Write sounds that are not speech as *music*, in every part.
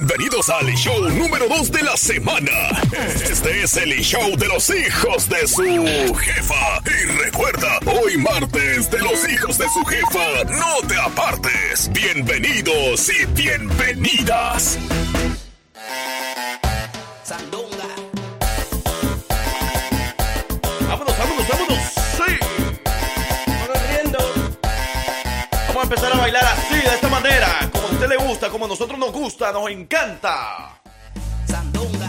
Bienvenidos al show número 2 de la semana. Este es el show de los hijos de su jefa. Y recuerda, hoy martes de los hijos de su jefa, no te apartes. Bienvenidos y bienvenidas. Usted le gusta, como a nosotros nos gusta, nos encanta. Sandunga.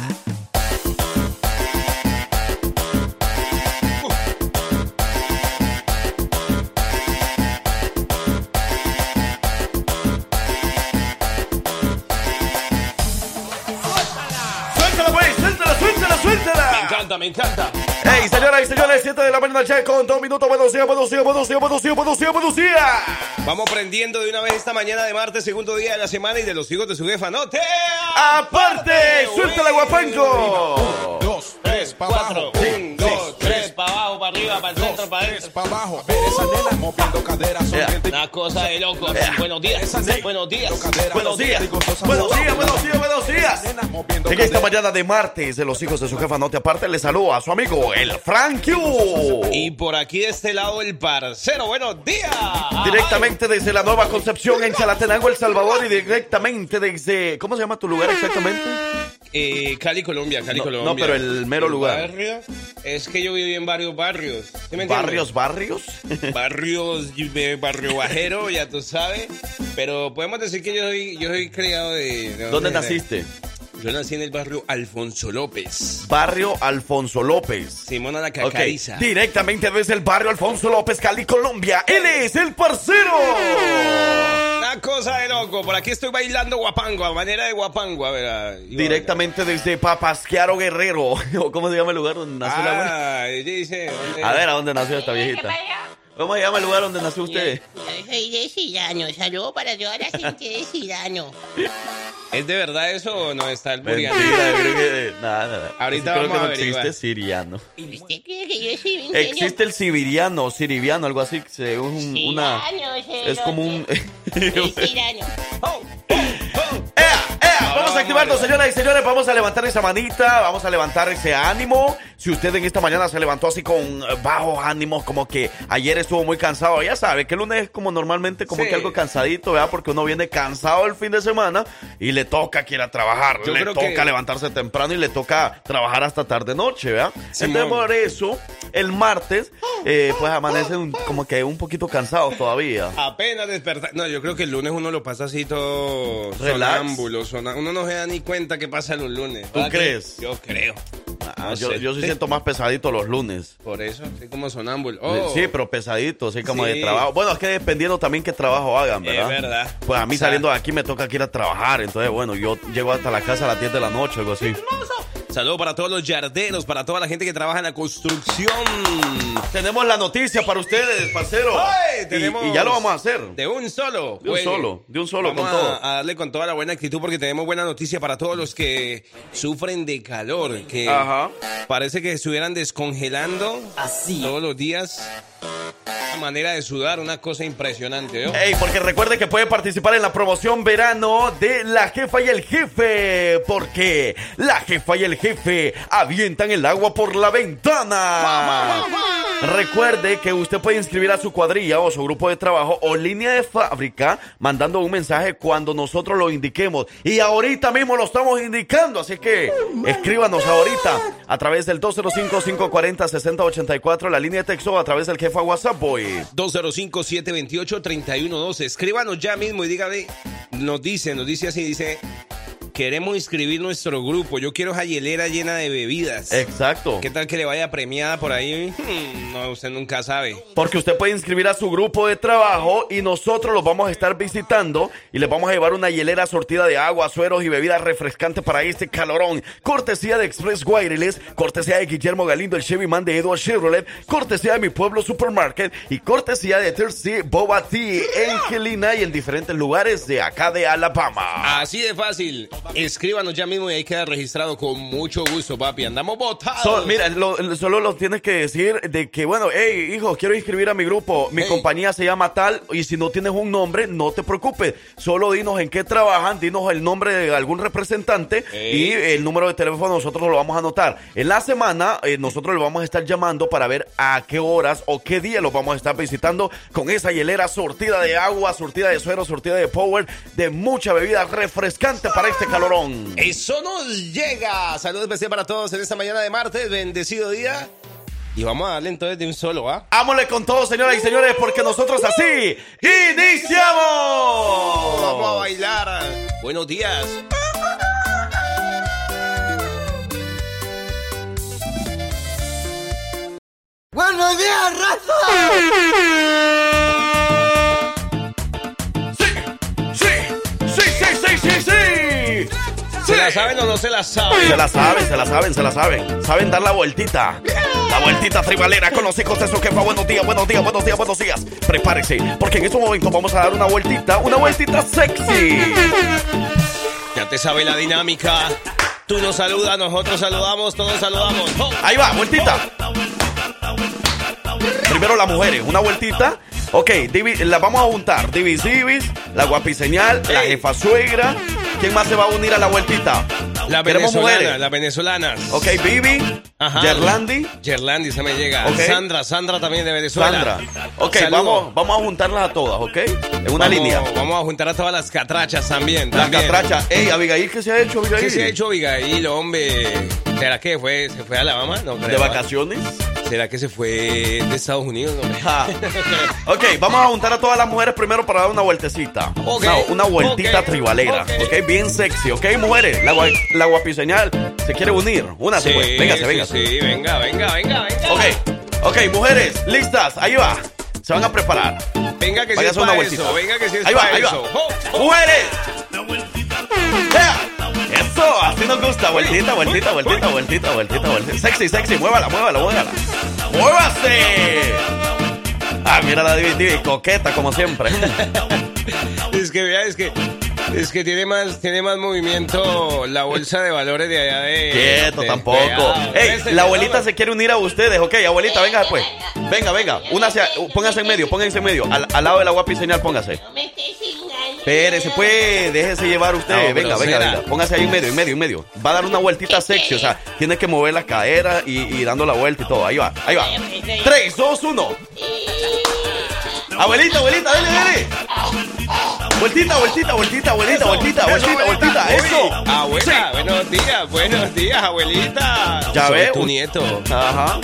Suéltala, pues, suéltala, suéltala, suéltala. Me encanta, me encanta. Hey, señoras y señores, 7 de la mañana ya con dos minutos. Buenos días, buenos días, buenos días, buenos días, buenos días, buenos días. Vamos prendiendo de una vez esta mañana de martes, segundo día de la semana y de los hijos de su jefa. ¡No te! Aparte, suéltala, guapanco. Dos, tres, pa' abajo. Cuatro, un, dos, tres, para para arriba, para el centro, para adentro. pa' abajo. Ver esa nena moviendo caderas. Una cosa de loco. Buenos días, buenos días. Buenos días, buenos días, buenos días, buenos días. En esta mañana de martes de los hijos de su jefa, no te aparte, le saludo a su amigo, el Frank Q. Y por aquí de este lado el parcero. Buenos días. Directamente desde la Nueva Concepción en Chalatenango, El Salvador, y directamente desde. ¿Cómo se llama tu lugar exactamente? Eh, Cali, Colombia, Cali, No, Colombia. no, pero el mero lugar. barrio, es que yo viví en varios barrios. ¿Sí me entiendes? ¿Barrios, barrios? *laughs* barrios barrio bajero, ya tú sabes. Pero podemos decir que yo soy, yo soy criado de. de ¿Dónde naciste? Yo nací en el barrio Alfonso López. Barrio Alfonso López. Simona la Cacariza. Directamente desde el barrio Alfonso López, Cali, Colombia. Él es el parcero. Una cosa de loco. Por aquí estoy bailando guapango, a manera de guapango. A ver, a-. Directamente desde Papasquiaro Guerrero. *laughs* ¿O ¿Cómo se llama el lugar donde nació la abuela? Ah, dice. ¿dónde? A ver, ¿a dónde nació esta viejita? ¿Cómo se llama el lugar donde nació usted? Yo soy de Cirano. Saludo para toda la gente de Cirano. ¿Es de verdad eso o no está el Mentira, yo creo que nada, nada. Ahorita creo vamos que a no averiguar. existe siriano. ¿Y usted cree que yo soy un genio? Existe el sibiriano, siriviano, algo así, que se- un- una Cirano, es como un El Cirano. ¡Ea, activarnos, señoras y señores. Vamos a levantar esa manita, vamos a levantar ese ánimo. Si usted en esta mañana se levantó así con eh, bajos ánimos, como que ayer estuvo muy cansado, ya sabe que el lunes es como normalmente como Sí. que algo cansadito, ¿verdad? Porque uno viene cansado el fin de semana y le toca que ir a trabajar, Yo le toca que- levantarse temprano y le toca trabajar hasta tarde noche, ¿verdad? Simón. Entonces por eso el martes eh, pues amanece un- como que un poquito cansado todavía. Apenas despertar. No, yo creo que el lunes uno lo pasa así todo Relax. sonámbulo. sona- Uno no se da ni cuenta que pasa los lunes. ¿Tú ¿Verdad que- crees? Yo creo. Ah, No yo, sé. yo sí siento más pesadito los lunes. Por eso, soy como sonámbulo. Oh, Sí, pero pesadito, así como Sí. de trabajo. Bueno, es que dependiendo también qué trabajo hagan, Es ¿verdad? verdad. Pues a mí O sea, saliendo de aquí me toca que ir a trabajar, entonces bueno, yo llego hasta la casa a las 10 de la noche, algo así. Saludos para todos los yarderos, para toda la gente que trabaja en la construcción. Tenemos la noticia para ustedes, parcero. ¡Ay! Y- Tenemos y, ya lo vamos a hacer. De un solo. De un solo, de un solo, Vamos con todo. A, a darle con toda la buena actitud porque tenemos buena noticia para todos los que sufren de calor. Que Ajá. parece que estuvieran descongelando Así. todos los días. Manera de sudar, una cosa impresionante. ¿yo? Ey, porque recuerde que puede participar en la promoción verano de La Jefa y el Jefe. Porque La Jefa y el Jefe avientan el agua por la ventana. Recuerde que usted puede inscribir a su cuadrilla o su grupo de trabajo o línea de fábrica mandando un mensaje cuando nosotros lo indiquemos. Y ahorita mismo lo estamos indicando, así que escríbanos ahorita a través del 205-540-6084, la línea de texto a través del jefa WhatsApp, boy. 205-728-3112. Escríbanos ya mismo y dígale, nos dice, nos dice así, dice, queremos inscribir nuestro grupo. Yo quiero esa hielera llena de bebidas. Exacto. ¿Qué tal que le vaya premiada por ahí? Hmm, no, usted nunca sabe. Porque usted puede inscribir a su grupo de trabajo y nosotros los vamos a estar visitando y les vamos a llevar una hielera sortida de agua, sueros y bebidas refrescantes para este calorón. Cortesía de Express Wireless, cortesía de Guillermo Galindo, el Chevy Man de Edward Chevrolet, cortesía de Mi Pueblo Supermarket y cortesía de Thirsty Boba Tea en y en diferentes lugares de acá de Alabama. Así de fácil. Escríbanos ya mismo y ahí queda registrado con mucho gusto, papi. Andamos votados. So- mira, lo- lo- solo lo tienes que decir de que, bueno, hey, hijo, quiero inscribir a mi grupo. Mi Hey. compañía se llama tal. Y si no tienes un nombre, no te preocupes. Solo dinos en qué trabajan, dinos el nombre de algún representante Hey. y el número de teléfono nosotros lo vamos a anotar. En la semana, eh, nosotros lo vamos a estar llamando para ver a qué horas o qué día lo vamos a estar visitando con esa hielera surtida de agua, surtida de suero, surtida de power, de mucha bebida refrescante para este calorón. Eso nos llega. Saludos especial para todos en esta mañana de martes. Bendecido día. Y vamos a darle entonces de un solo, ¿ah? Ámosle con todo, señoras y señores, porque nosotros así iniciamos. Vamos a bailar. Buenos días. ¡Buenos días, raza! La saben o no se la saben? Se la saben, se la saben, se la saben. Saben dar la vueltita. La vueltita tribalera con los hijos de su jefa. Buenos días, buenos días, buenos días, buenos días. Prepárese, porque en estos momentos vamos a dar una vueltita, una vueltita sexy. Ya te sabe la dinámica. Tú nos saludas, nosotros saludamos, todos saludamos. ¡Oh! Ahí va, vueltita. Primero las mujeres, una vueltita. Ok, divi- la vamos a juntar. Divis Divis, la guapiseñal, la jefa suegra. ¿Quién más se va a unir a la vueltita? La Queremos venezolana, mujeres. las venezolanas. Ok, Bibi, Ajá. Yerlandi, Yerlandi se me llega. Ok. Sandra, Sandra también de Venezuela. Sandra. Ok, Saludo. vamos, vamos a juntarlas a todas, ¿ok? En una Vamos- línea. Vamos a juntar a todas las catrachas también. La también. catracha. Ey, Abigail, ¿qué se ha hecho, Abigail? ¿Qué se ha hecho Abigail, hombre? ¿Será que fue, se fue a Alabama? No. ¿De vacaciones? ¿Será que se fue de Estados Unidos? hombre? Ja. *laughs* ok, vamos a juntar a todas las mujeres primero para dar una vueltecita. Ok, Una, una vueltita tribalera. ok. ok, bien sexy. Ok, mujeres, la, gua- la guapiseñal se quiere unir. Una Sí, pues. Véngase, sí, véngase. Sí, venga, venga, venga, venga. Ok, ok, mujeres, listas. Ahí va. Se van a preparar. Venga que sí Váyase es una vueltita. eso. Venga que sí es Ahí va, ahí va. eso. Oh, oh. ¡Mujeres! ¡Ea! Eso, así nos gusta. Vueltita, vueltita, vueltita, vueltita, vueltita, vueltita. Sexy, sexy. Muévala, muévala, muévala. ¡Muévase! Ah, mira la Divi, Divi, coqueta como siempre. *laughs* Es que vea, es que es que tiene más tiene más movimiento la bolsa de valores de allá de Quieto, de- tampoco. de- ah, Ey, la abuelita se quiere unir a ustedes. Ok, abuelita, venga después. Venga, venga. Únase, póngase en medio, póngase en medio. Al, al lado de la guapi señal, póngase. No me estés. Espérese, pues, déjese llevar usted. No, venga, venga, venga. Póngase ahí en medio, en medio, en medio. Va a dar una vueltita *laughs* sexy, o sea, tiene que mover la cadera y, y dando la vuelta y todo. Ahí va, ahí va. 3, 2, 1. Abuelita, abuelita, dale, dale. Vueltita, vueltita, vueltita, vueltita, vueltita, vueltita, vueltita. Eso. Abuela, buenos días, buenos días, abuelita. Ya Soy ve, tu nieto. Ajá.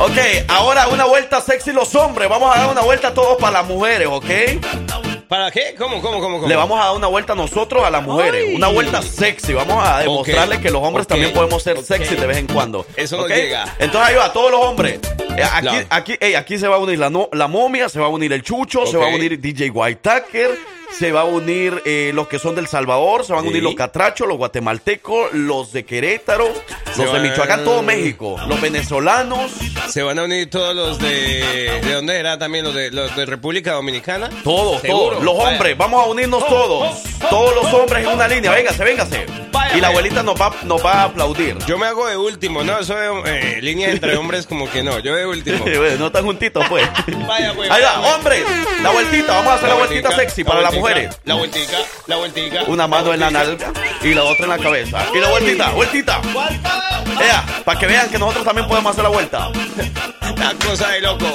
Ok, ahora una vuelta sexy los hombres. Vamos a dar una vuelta todos para las mujeres, ¿ok? ¿Para qué? ¿Cómo, cómo, cómo, cómo? Le vamos a dar una vuelta nosotros a las mujeres. Ay. Una vuelta sexy. Vamos a demostrarle Ok, que los hombres también podemos ser sexy de vez en cuando. Eso ¿ok? llega. Entonces ahí va, todos los hombres. Eh, aquí, aquí, ey, aquí se va a unir la, no- la momia, se va a unir el chucho, se va a unir DJ White Tucker, se va a unir eh, los que son del Salvador, se van a unir Sí. los catrachos, los guatemaltecos, los de Querétaro, Se los de Michoacán, todo México, los venezolanos, Se van a unir todos los de. ¿De dónde era también? ¿Los de, los de República Dominicana? todos, ¿Seguro? todos. Los Vaya. hombres, vamos a unirnos todos. Todos los hombres en una línea, véngase, véngase. Vaya, Y la abuelita nos va, nos va a aplaudir. Yo me hago de último, ¿no? Eso de eh, líneas entre hombres como que no. Yo de último. *laughs* Bueno, no tan juntitos, pues. Vaya, pues, Ahí va, hombres, la vueltita, vamos a hacer la, vueltita sexy para vueltica, mujeres. La vueltica, la vueltica. Una mano en la nalga y la otra en la cabeza. Y la vueltita, vueltita. Vea, para que vean que nosotros también podemos hacer la vuelta. La cosa de loco.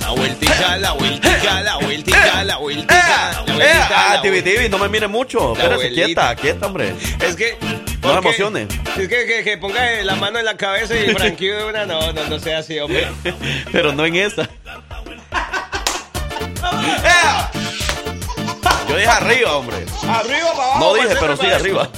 La vueltica, la vueltica, la vueltica, la vueltica. ¡Ea! ¡Ea! Ah. Tibi, no me mire mucho. Abuelita. quieta, quieta, hombre. Es que. No me emociones. Es que, que, que ponga la mano en la cabeza y Frankie de una. No, no, no sea así, hombre. *laughs* Pero no en esa. *laughs* ¡Ea! Yo dije arriba, hombre. Arriba, para abajo. No para dije, pero sí arriba.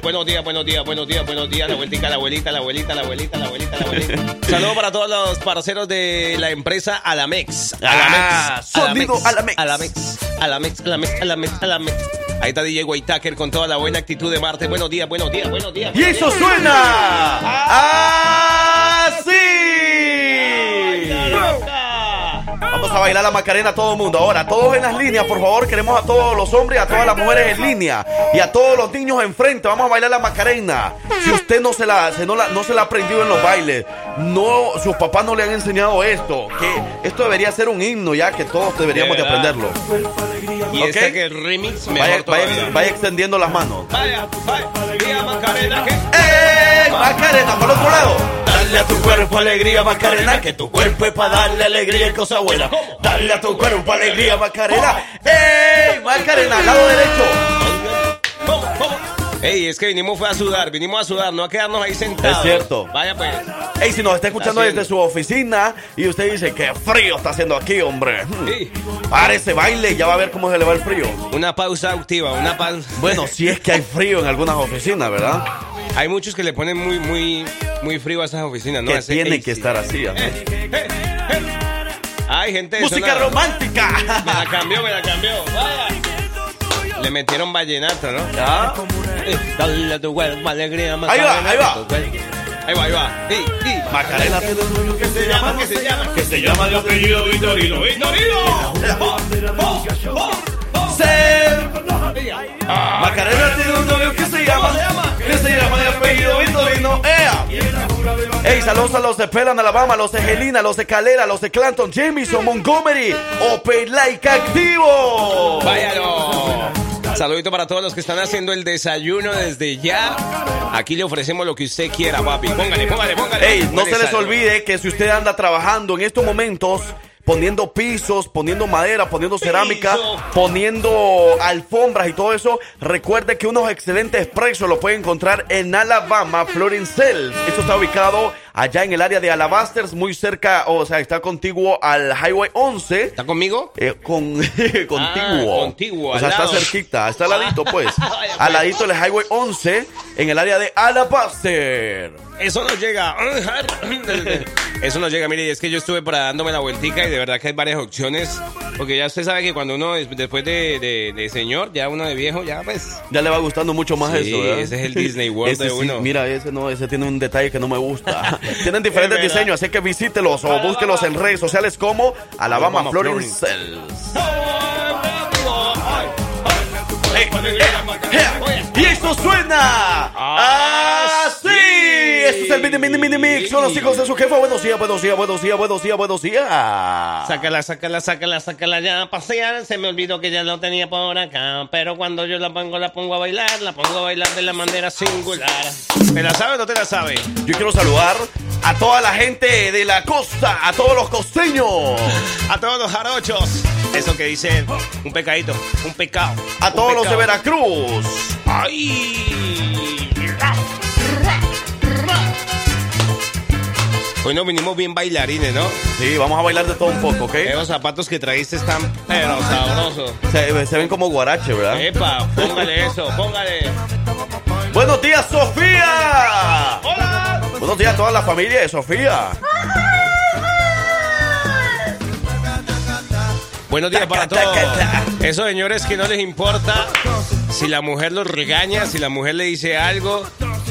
Buenos días, buenos días, buenos días, buenos días. La vueltica, la abuelita, la abuelita, la abuelita, la abuelita, la abuelita. *laughs* Saludos para todos los parceros de la empresa Alamex. Ah, sonido Alamex. Alamex. Alamex, Alamex, Alamex, Alamex. Ahí está DJ Whitaker con toda la buena actitud de Marte. Buenos días, buenos días, buenos días. Y eso suena así. A a bailar la Macarena todo el mundo. Ahora, todos en las líneas, por favor, queremos a todos los hombres, a todas las mujeres en línea y a todos los niños enfrente. Vamos a bailar la Macarena. Si usted no se la, se no la, no se la ha aprendido en los bailes, no, sus papás no le han enseñado esto, que esto debería ser un himno ya que todos deberíamos de, aprenderlo. Y ¿Ok? este que el remix mejor Vaya, vaya- vaya extendiendo las manos. Vaya, vaya, Macarena, ¿qué? ¡Eh! Macarena, por otro lado. Dale a tu cuerpo alegría, Macarena, que tu cuerpo es para darle alegría y cosa buena. Dale a tu cuerpo alegría, Macarena. ¡Ey! Macarena, lado derecho. Ey, es que vinimos fue a sudar, vinimos a sudar, no a quedarnos ahí sentados. Es cierto. Vaya pues. Ey, si nos está escuchando desde su oficina y usted dice que frío está haciendo aquí, hombre. Sí. Párese, baile y ya va a ver cómo se le va el frío. Una pausa activa, una pausa. Bueno, si es que hay frío en algunas oficinas, ¿verdad? Hay muchos que le ponen muy, muy, muy frío a esas oficinas, ¿no? que tiene que estar así. así. Hay gente Música romántica. Me la cambió, me la cambió. Vaya. Le metieron vallenato, ¿no? ¿Ya? Dale a tu cuerpo alegría, Ahí va, ahí va. que Ahí va, ahí va. Sí, sí. Macarena que se llama, ¿Qué se llama? Que se llama de apellido Vitorino. ¡Vitorino! Ser. Macarena tiene un novio que se llama, que se llama de apellido Vitorino. ¡Ea! Ey, saludos a los de Pelan, Alabama, los de Helena, los de Calera, los de Clanton, Jameson, Montgomery, Open Like Activo. Váyalo. Saludito para todos los que están haciendo el desayuno desde ya. Aquí le ofrecemos lo que usted quiera, papi. Póngale, póngale, póngale. Ey, no se les olvide que si usted anda trabajando en estos momentos, poniendo pisos, poniendo madera, poniendo cerámica, poniendo alfombras y todo eso, recuerde que unos excelentes precios lo puede encontrar en Alabama, Florence Cells. Esto está ubicado allá en el área de Alabasters, muy cerca, o sea, está contiguo al Highway 11. ¿Está conmigo? Eh, con, contiguo. *laughs* Ah, contiguo, O al sea, está lado. cerquita, está al ladito, *laughs* pues. Vaya, al pues. ladito del Highway 11, en el área de Alabaster. Eso no llega. *laughs* Eso no llega. Mire, es que yo estuve por ahí dándome la vueltica y de verdad que hay varias opciones. Porque ya usted sabe que cuando uno, es- después de, de- de señor, ya uno de viejo, ya pues. Ya le va gustando mucho más Sí, eso, ¿verdad? ese es el Disney World Ese de sí, uno. mira, ese no, ese tiene un detalle que no me gusta. Tienen diferentes diseños, así que visítelos o búsquelos en redes sociales como Alabama, Alabama Cells. Y esto suena así. Esto es el mini mini mini mix. Son los hijos de su jefa. Buenos días, buenos días, buenos días, buenos días, buenos días. Sácala, sácala, sácala, sácala ya a pasear. Se me olvidó que ya lo tenía por acá. Pero cuando yo la pongo, la pongo a bailar. La pongo a bailar de la manera singular. ¿Te la sabe o no te la sabe? Yo quiero saludar a toda la gente de la costa, a todos los costeños, A todos los jarochos. Eso que dicen, un pecadito, un pecado. a un todos los de. Veracruz. ¡Ay! Hoy nos vinimos bien bailarines, ¿no? Sí, vamos a bailar de todo un poco, ¿ok? Esos zapatos que trajiste están pero sabrosos. Se, se ven como guarache, ¿verdad? Epa, póngale eso, póngale. Buenos días, Sofía. ¡Hola! Buenos días a toda la familia de Sofía. Buenos días para todos. Esos señores que no les importa si la mujer los regaña, si la mujer le dice algo,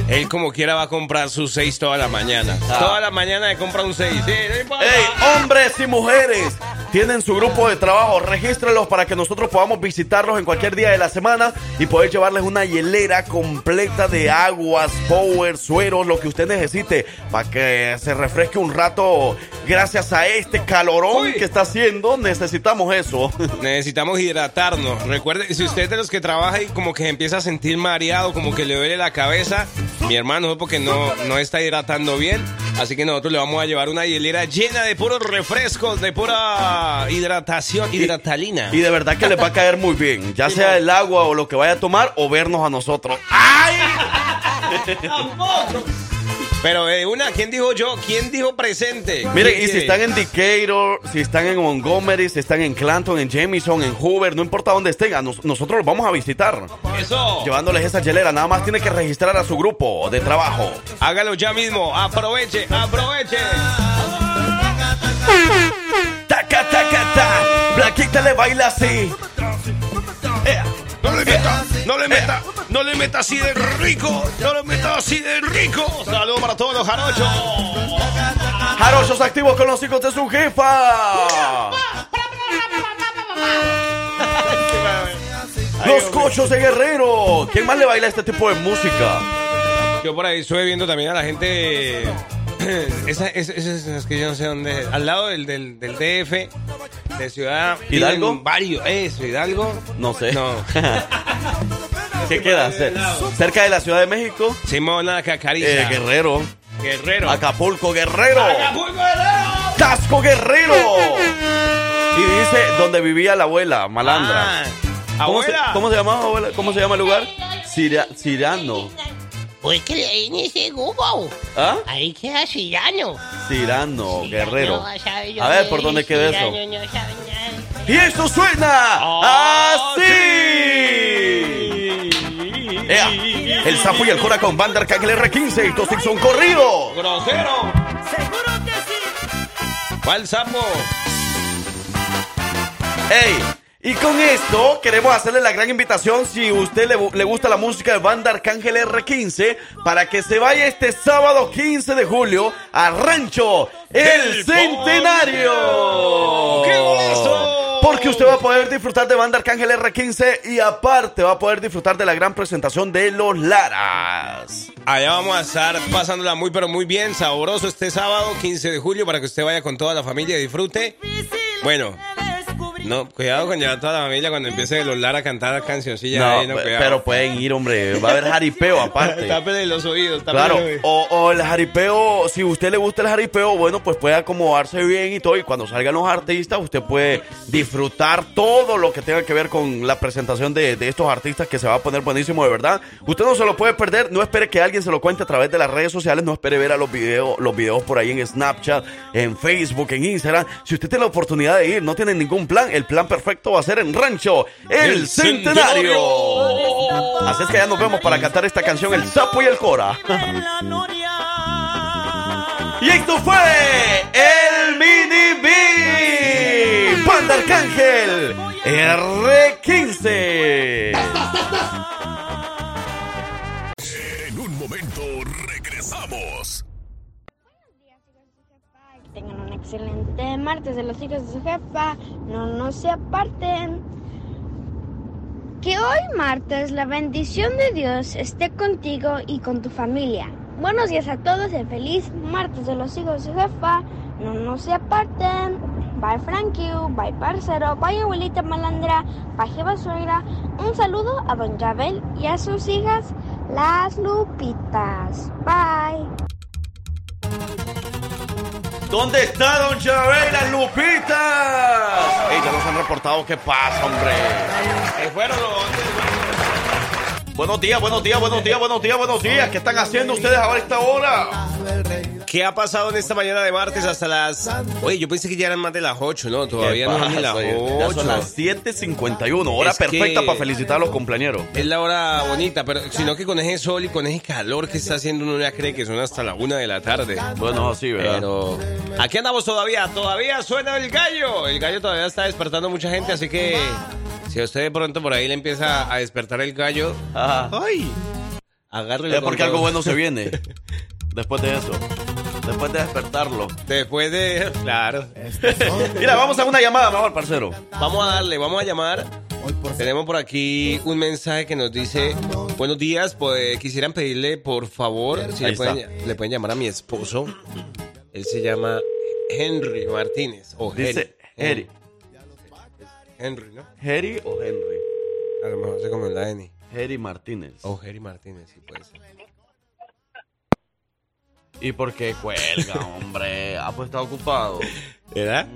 él como quiera va a comprar sus seis toda la mañana. Ah. Toda la mañana le compra un seis. Sí, no importa. Hey, hombres y mujeres, tienen su grupo de trabajo, regístrelos para que nosotros podamos visitarlos en cualquier día de la semana y poder llevarles una hielera completa de aguas, power, sueros, lo que usted necesite para que se refresque un rato. Gracias a este calorón que está haciendo, necesitamos eso. *laughs* Necesitamos hidratarnos. Recuerde, si usted es de los que trabaja y como que se empieza a sentir mareado, como que le duele la cabeza, mi hermano porque no, no está hidratando bien. Así que nosotros le vamos a llevar una hielera llena de puros refrescos, de pura hidratación, hidratalina. Y de verdad que les va a caer muy bien, ya sea el agua o lo que vaya a tomar o vernos a nosotros. ¡Ay! *laughs* Pero de una, ¿quién dijo yo? ¿Quién dijo presente? Miren, ¿Quién y si están en Decatur, si están en Montgomery, si están en Clanton, en Jamison, en Hoover, no importa dónde estén, a nos- nosotros los vamos a visitar. Eso. Llevándoles esa hielera, nada más tiene que registrar a su grupo de trabajo. Hágalo ya mismo. Aproveche, aproveche. ¡Taca, taca, ta! Blaquita le baila así. No le meta, no le meta, no le metas así de rico. No le metas así de rico. Saludos para todos los jarochos. Jarochos activos con los hijos de su jefa. *laughs* Los cochos de Guerrero. ¿Quién más le baila este tipo de música? Yo por ahí estuve viendo también a la gente. Esas *clears throat* esa, esa, esa, que yo no sé dónde. Al lado del, del, del DF, de Ciudad. ¿Hidalgo? Varios. ¿Eso, Hidalgo? No sé. No. *laughs* ¿Qué queda? Ce- Cerca de la Ciudad de México. Simón la Eh. Guerrero. Guerrero. Acapulco Guerrero. Acapulco, Guerrero. Casco Guerrero. Y dice donde vivía la abuela, Malandra. Ah, ¿Cómo se, abuela. cómo se llama, abuela? ¿Cómo se llama el lugar? Cira- Cirano. Pues que ahí en ese Google. ¿Ah? Ahí queda Cirano. Cirano, Guerrero. No, A ver, ¿por dónde queda eso? Cirano, no sabe nada. Y esto suena Oh, así. Ea, el sapo y el cora con banda Arcángel R15 y Tostic son corrido. Grosero. ¿Cuál sapo? Ey, y con esto queremos hacerle la gran invitación si usted le, le gusta la música de banda Arcángel R15 para que se vaya este sábado 15 de julio a Rancho El Centenario. Porque usted va a poder disfrutar de banda Arcángel R15 y aparte va a poder disfrutar de la gran presentación de los Laras. Allá vamos a estar pasándola muy, pero muy bien, sabroso este sábado, 15 de julio, para que usted vaya con toda la familia y disfrute. Bueno, no, cuidado con llevar a toda la familia cuando empiece los Lara a cantar cancioncillas. No, ahí, no, cuidado. pero pueden ir, hombre. Va a haber jaripeo aparte. *laughs* Tápele los oídos, Claro, los oídos. o, o el jaripeo, si a usted le gusta el jaripeo, bueno, pues puede acomodarse bien y todo. Y cuando salgan los artistas, usted puede disfrutar todo lo que tenga que ver con la presentación de, de estos artistas que se va a poner buenísimo, de verdad. Usted no se lo puede perder, no espere que alguien se lo cuente a través de las redes sociales, no espere ver a los videos, los videos por ahí en Snapchat, en Facebook, en Instagram. Si usted tiene la oportunidad de ir, no tiene ningún plan, el plan perfecto va a ser en Rancho, el, El Centenario. Así es que ya nos vemos para cantar esta canción, El Sapo y el Cora. Y esto fue el Mini B. Panda Arcángel R15. En un momento regresamos. Tengan un excelente martes de los hijos de su jefa. No, no se aparten. Que hoy martes la bendición de Dios esté contigo y con tu familia. Buenos días a todos y feliz martes de los hijos de su jefa. No, no se aparten. Bye Frankie, bye parcero, bye abuelita malandra, bye jeva suegra. Un saludo a don Yabel y a sus hijas, las Lupitas. Bye. ¿Dónde está Don Chabel, las Lupitas? Ey, ya nos han reportado qué pasa, hombre. Fueron los- Buenos días, buenos días, buenos días, buenos días, buenos días. ¿Qué están haciendo ustedes ahora a esta hora? ¿Qué ha pasado en esta mañana de martes hasta las... Oye, yo pensé que ya eran más de las 8, ¿no? Todavía ¿Qué no son ni las pasa? Ya 8. son las 7.51, hora Es perfecta que- para felicitar a los compañeros. Es la hora bonita, pero sino que con ese sol y con ese calor que está haciendo uno ya cree que son hasta la una de la tarde. Bueno, así, ¿verdad? Pero aquí andamos todavía, todavía suena el gallo. El gallo todavía está despertando mucha gente, así que si a usted de pronto por ahí le empieza a despertar el gallo, Ajá. ¡ay! Agárrelo Es porque algo bueno se viene. *laughs* Después de eso. Después de despertarlo. Después de... Claro. Mira, vamos a una llamada mejor, parcero. Vamos a darle, vamos a llamar. Tenemos por aquí un mensaje que nos dice, buenos días, pues quisieran pedirle por favor si le pueden, está. le pueden llamar a mi esposo. Él se llama Henry Martínez. O Dice Henry. Henry, ¿no? ¿Harry o Henry? A lo mejor se comió la N. Harry Martínez. O Henry Martínez, sí puede ser. ¿Y por qué cuelga, hombre? Ah, pues está ocupado. ¿Verdad?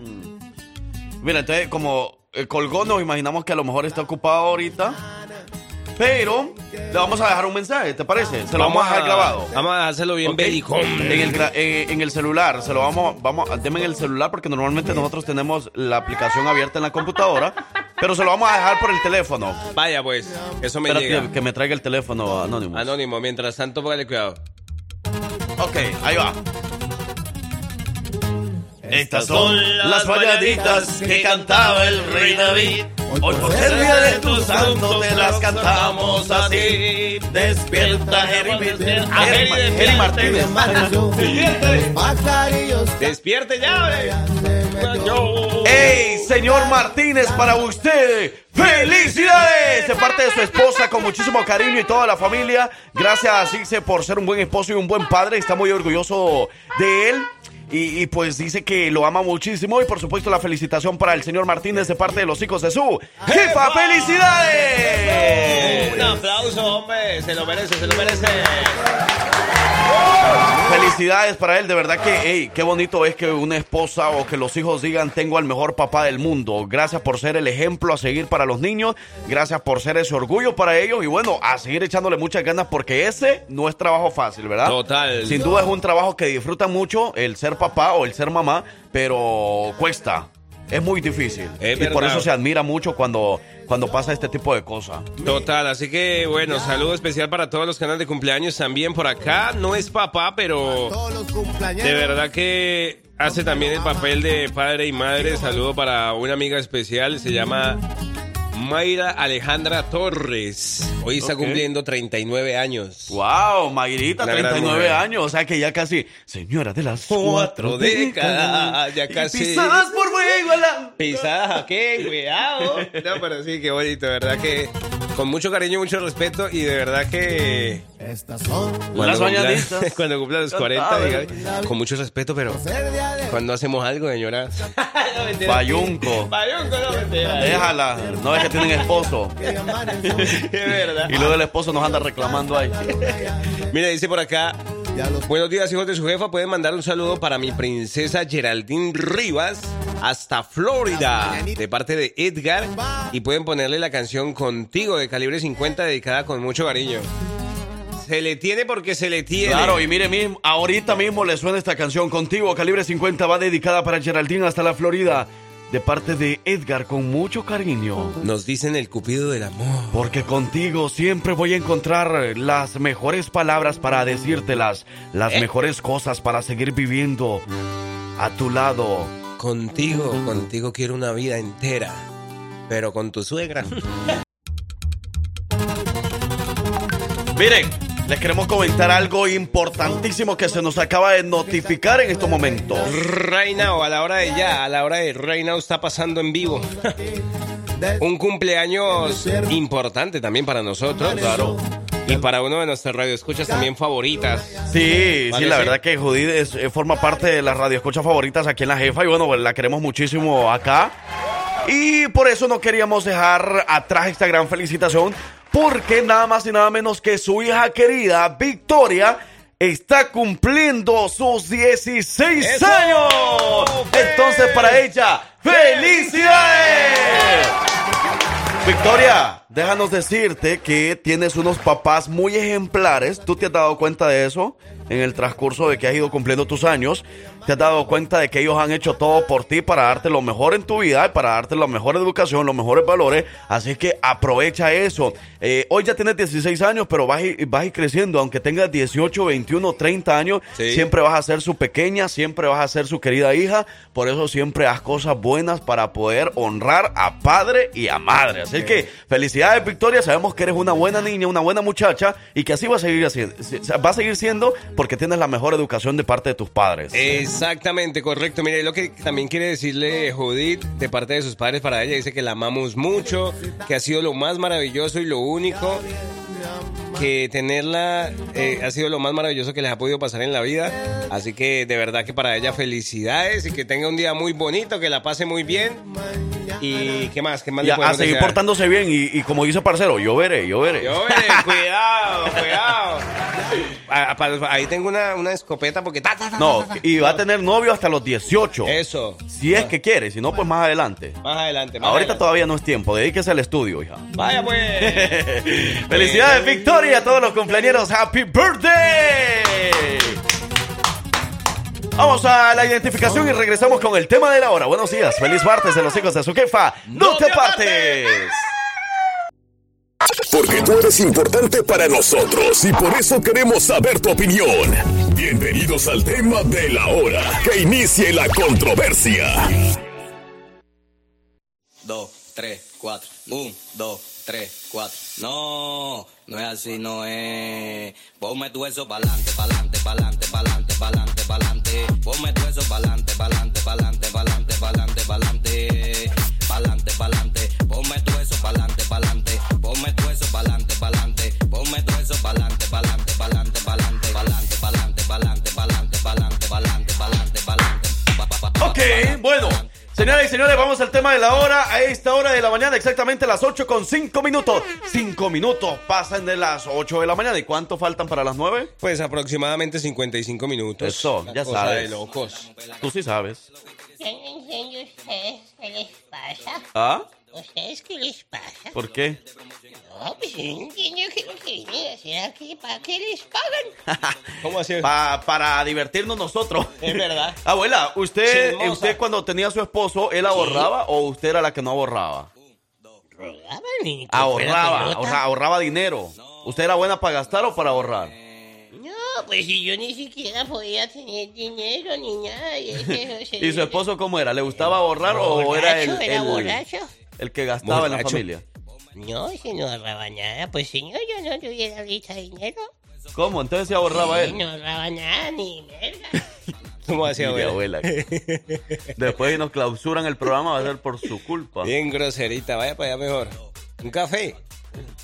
Mira, entonces, como eh, colgó, nos imaginamos que a lo mejor está ocupado ahorita. Pero le vamos a dejar un mensaje, ¿te parece? Se lo vamos, a dejar grabado. Vamos a hacerlo bien Ok. bélico. En eh, en el celular, se lo vamos, vamos, deme en el celular porque normalmente nosotros tenemos la aplicación abierta en la computadora, pero se lo vamos a dejar por el teléfono. Vaya pues, eso me Espérate llega. que, que me traiga el teléfono anónimo. Anónimo, mientras tanto, póngale cuidado. Ok, ahí va. Estas son las mañanitas que cantaba el rey David. Hoy por ser día de tu santo te las cantamos así. Despierta, Jerry, Jerry Martínez. Despierte ya, ¡Ey, señor Martínez, para usted! ¡Felicidades! De parte de su esposa, con muchísimo cariño y toda la familia. Gracias a Circe por ser un buen esposo y un buen padre. Está muy orgulloso de él. Y, y, pues dice que lo ama muchísimo. Y por supuesto, la felicitación para el señor Martínez de parte de los hijos de su jefa. ¡Felicidades! Un aplauso, hombre. Se lo merece, se lo merece. Felicidades para él, de verdad que, hey, qué bonito es que una esposa o que los hijos digan, tengo al mejor papá del mundo. Gracias por ser el ejemplo a seguir para los niños, gracias por ser ese orgullo para ellos y bueno, a seguir echándole muchas ganas porque ese no es trabajo fácil, ¿verdad? Total. Sin duda es un trabajo que disfrutan mucho el ser papá o el ser mamá, pero cuesta. Es muy difícil. Es y por eso se admira mucho cuando, cuando pasa este tipo de cosas. Total, así que bueno, saludo especial para todos los canales de cumpleaños también por acá. No es papá, pero de verdad que hace también el papel de padre y madre. Saludo para una amiga especial, se llama Mayra Alejandra Torres. Hoy está cumpliendo 39 años. Wow, Mayrita, Una gran 39 mujer. años, o sea que ya casi señora de las Cuatro cuatro décadas, ya casi. pisadas por fuego a la- Pisadas aquí, cuidado. *laughs* No, pero sí, qué bonito, verdad que con mucho cariño y mucho respeto y de verdad que Las cuando cumpla, mañanitas. *laughs* cuando cumpla los 40, diga, con mucho respeto, pero cuando hacemos algo, señora, *laughs* Bayunco. Bayunco, no mentira. Déjala, no es que tienen esposo. *laughs* Es verdad. Y luego el esposo nos anda reclamando ahí. Mira, dice por acá. Buenos días, hijos de su jefa. Pueden mandar un saludo para mi princesa Geraldine Rivas hasta Florida, de parte de Edgar. Y pueden ponerle la canción Contigo de calibre 50, dedicada con mucho cariño. Se le tiene porque se le tiene. Claro, y mire, mismo, ahorita mismo le suena esta canción contigo. Calibre 50 va dedicada para Geraldine hasta la Florida. De parte de Edgar con mucho cariño. Nos dicen el cupido del amor. Porque contigo siempre voy a encontrar las mejores palabras para decírtelas, las ¿Eh? mejores cosas para seguir viviendo a tu lado. Contigo, contigo quiero una vida entera. Pero con tu suegra. Miren, les queremos comentar algo importantísimo que se nos acaba de notificar en estos momentos. Reina o a la hora de ya, a la hora de Reina está pasando en vivo. *laughs* Un cumpleaños importante también para nosotros. Claro. Y para uno de nuestras radioescuchas también favoritas. Sí, Vale, sí, la verdad que Judith es- eh, forma parte de las radioescuchas favoritas aquí en La Jefa y bueno, pues, la queremos muchísimo acá. Y por eso no queríamos dejar atrás esta gran felicitación porque nada más y nada menos que su hija querida, Victoria, está cumpliendo sus 16 ¡Eso! años. Entonces para ella, ¡felicidades! Victoria, déjanos decirte que tienes unos papás muy ejemplares. ¿Tú te has dado cuenta de eso en el transcurso de que has ido cumpliendo tus años? ¿Te has dado cuenta de que ellos han hecho todo por ti para darte lo mejor en tu vida, para darte la mejor educación, los mejores valores? Así que aprovecha eso. Eh, hoy ya tienes 16 años, pero vas ir, vas ir creciendo. Aunque tengas 18, 21, 30 años, Sí. siempre vas a ser su pequeña, siempre vas a ser su querida hija. Por eso siempre haz cosas buenas para poder honrar a padre y a madre. Así que felicidades, Victoria. Sabemos que eres una buena niña, una buena muchacha y que así va a seguir haciendo, va a seguir siendo porque tienes la mejor educación de parte de tus padres. Exactamente, correcto. Mire, lo que también quiere decirle Judith de parte de sus padres para ella, dice que la amamos mucho, que ha sido lo más maravilloso y lo único que tenerla eh, ha sido lo más maravilloso que les ha podido pasar en la vida. Así que de verdad que para ella felicidades y que tenga un día muy bonito, que la pase muy bien. Y qué más, qué más le a, seguir desear? portándose bien y, y como dice Parcero, yo veré, yo veré. Yo, eh, cuidado, cuidado. *laughs* Ah, para- ahí tengo una, una escopeta porque... ta, ta, ta, No, ta, ta. y va a tener novio hasta los 18. Eso. Si es que quiere, si no, pues más adelante. Más adelante. más Ahorita adelante. todavía no es tiempo, dedíquese al estudio, hija. Vaya pues. *laughs* Felicidades, Victoria, a todos los cumpleaños. Happy birthday. Vamos a la identificación y regresamos con el tema de la hora. Buenos días, feliz martes de los hijos de su jefa. No, te apartes. Porque tú eres importante para nosotros y por eso queremos saber tu opinión. Bienvenidos al tema de la hora. Que inicie la controversia. dos, tres, cuatro. Un, dos, tres. tres, cuatro. No, no es así, no es. Ponme tu eso pa'lante, pa'lante, pa'lante, pa'lante, pa'lante, pa'lante. Ponme tu eso pa'lante, pa'lante, pa'lante, pa'lante, pa'lante, pa'lante. Pa'lante, pa'lante. Ponme tu eso pa'lante, pa'lante. Ponme tu eso pa'lante, pa'lante. Ponme tu eso pa'lante, pa'lante, pa'lante, pa'lante, pa'lante, pa'lante, pa'lante, pa'lante, pa'lante, pa'lante, pa'lante, pa'lante. Ok, bueno. Señoras y señores, vamos al tema de la hora. A esta hora de la mañana, exactamente las 8 con 5 minutos. 5 minutos pasan de las 8 de la mañana. ¿Y cuánto faltan para las 9? Pues aproximadamente 55 minutos. Eso, ya cosa sabes. de locos. Tú sí sabes. Qué les pasa. ¿Ah? ¿Ustedes qué les pasa? ¿Por qué? No, pues yo no entiendo qué es lo que vienen a hacer aquí. ¿Para qué les pagan? *laughs* ¿Cómo así? Pa- para divertirnos nosotros. Es verdad. *laughs* Abuela, ¿usted, Chismosa. usted cuando tenía a su esposo, él ahorraba o usted era la que no ahorraba? Robaban y Ahorraba, pelota. ahorra- ahorraba dinero. ¿Usted era buena para gastar o para ahorrar? No, pues si yo ni siquiera podía tener dinero ni nada. Y, ese- *laughs* ¿Y su esposo cómo era? ¿Le gustaba ahorrar o era el, Borracho, era el- borracho. El que gastaba en la familia? No, si no ahorraba nada. Pues señor, yo no tuviera ahorita dinero. ¿Cómo? Entonces se ahorraba Sí, él. No ahorraba nada, ni verga. *laughs* ¿Cómo Mi abuela? abuela. *laughs* Después nos clausuran el programa, va a ser por su culpa. Bien groserita, vaya para allá mejor. Un café.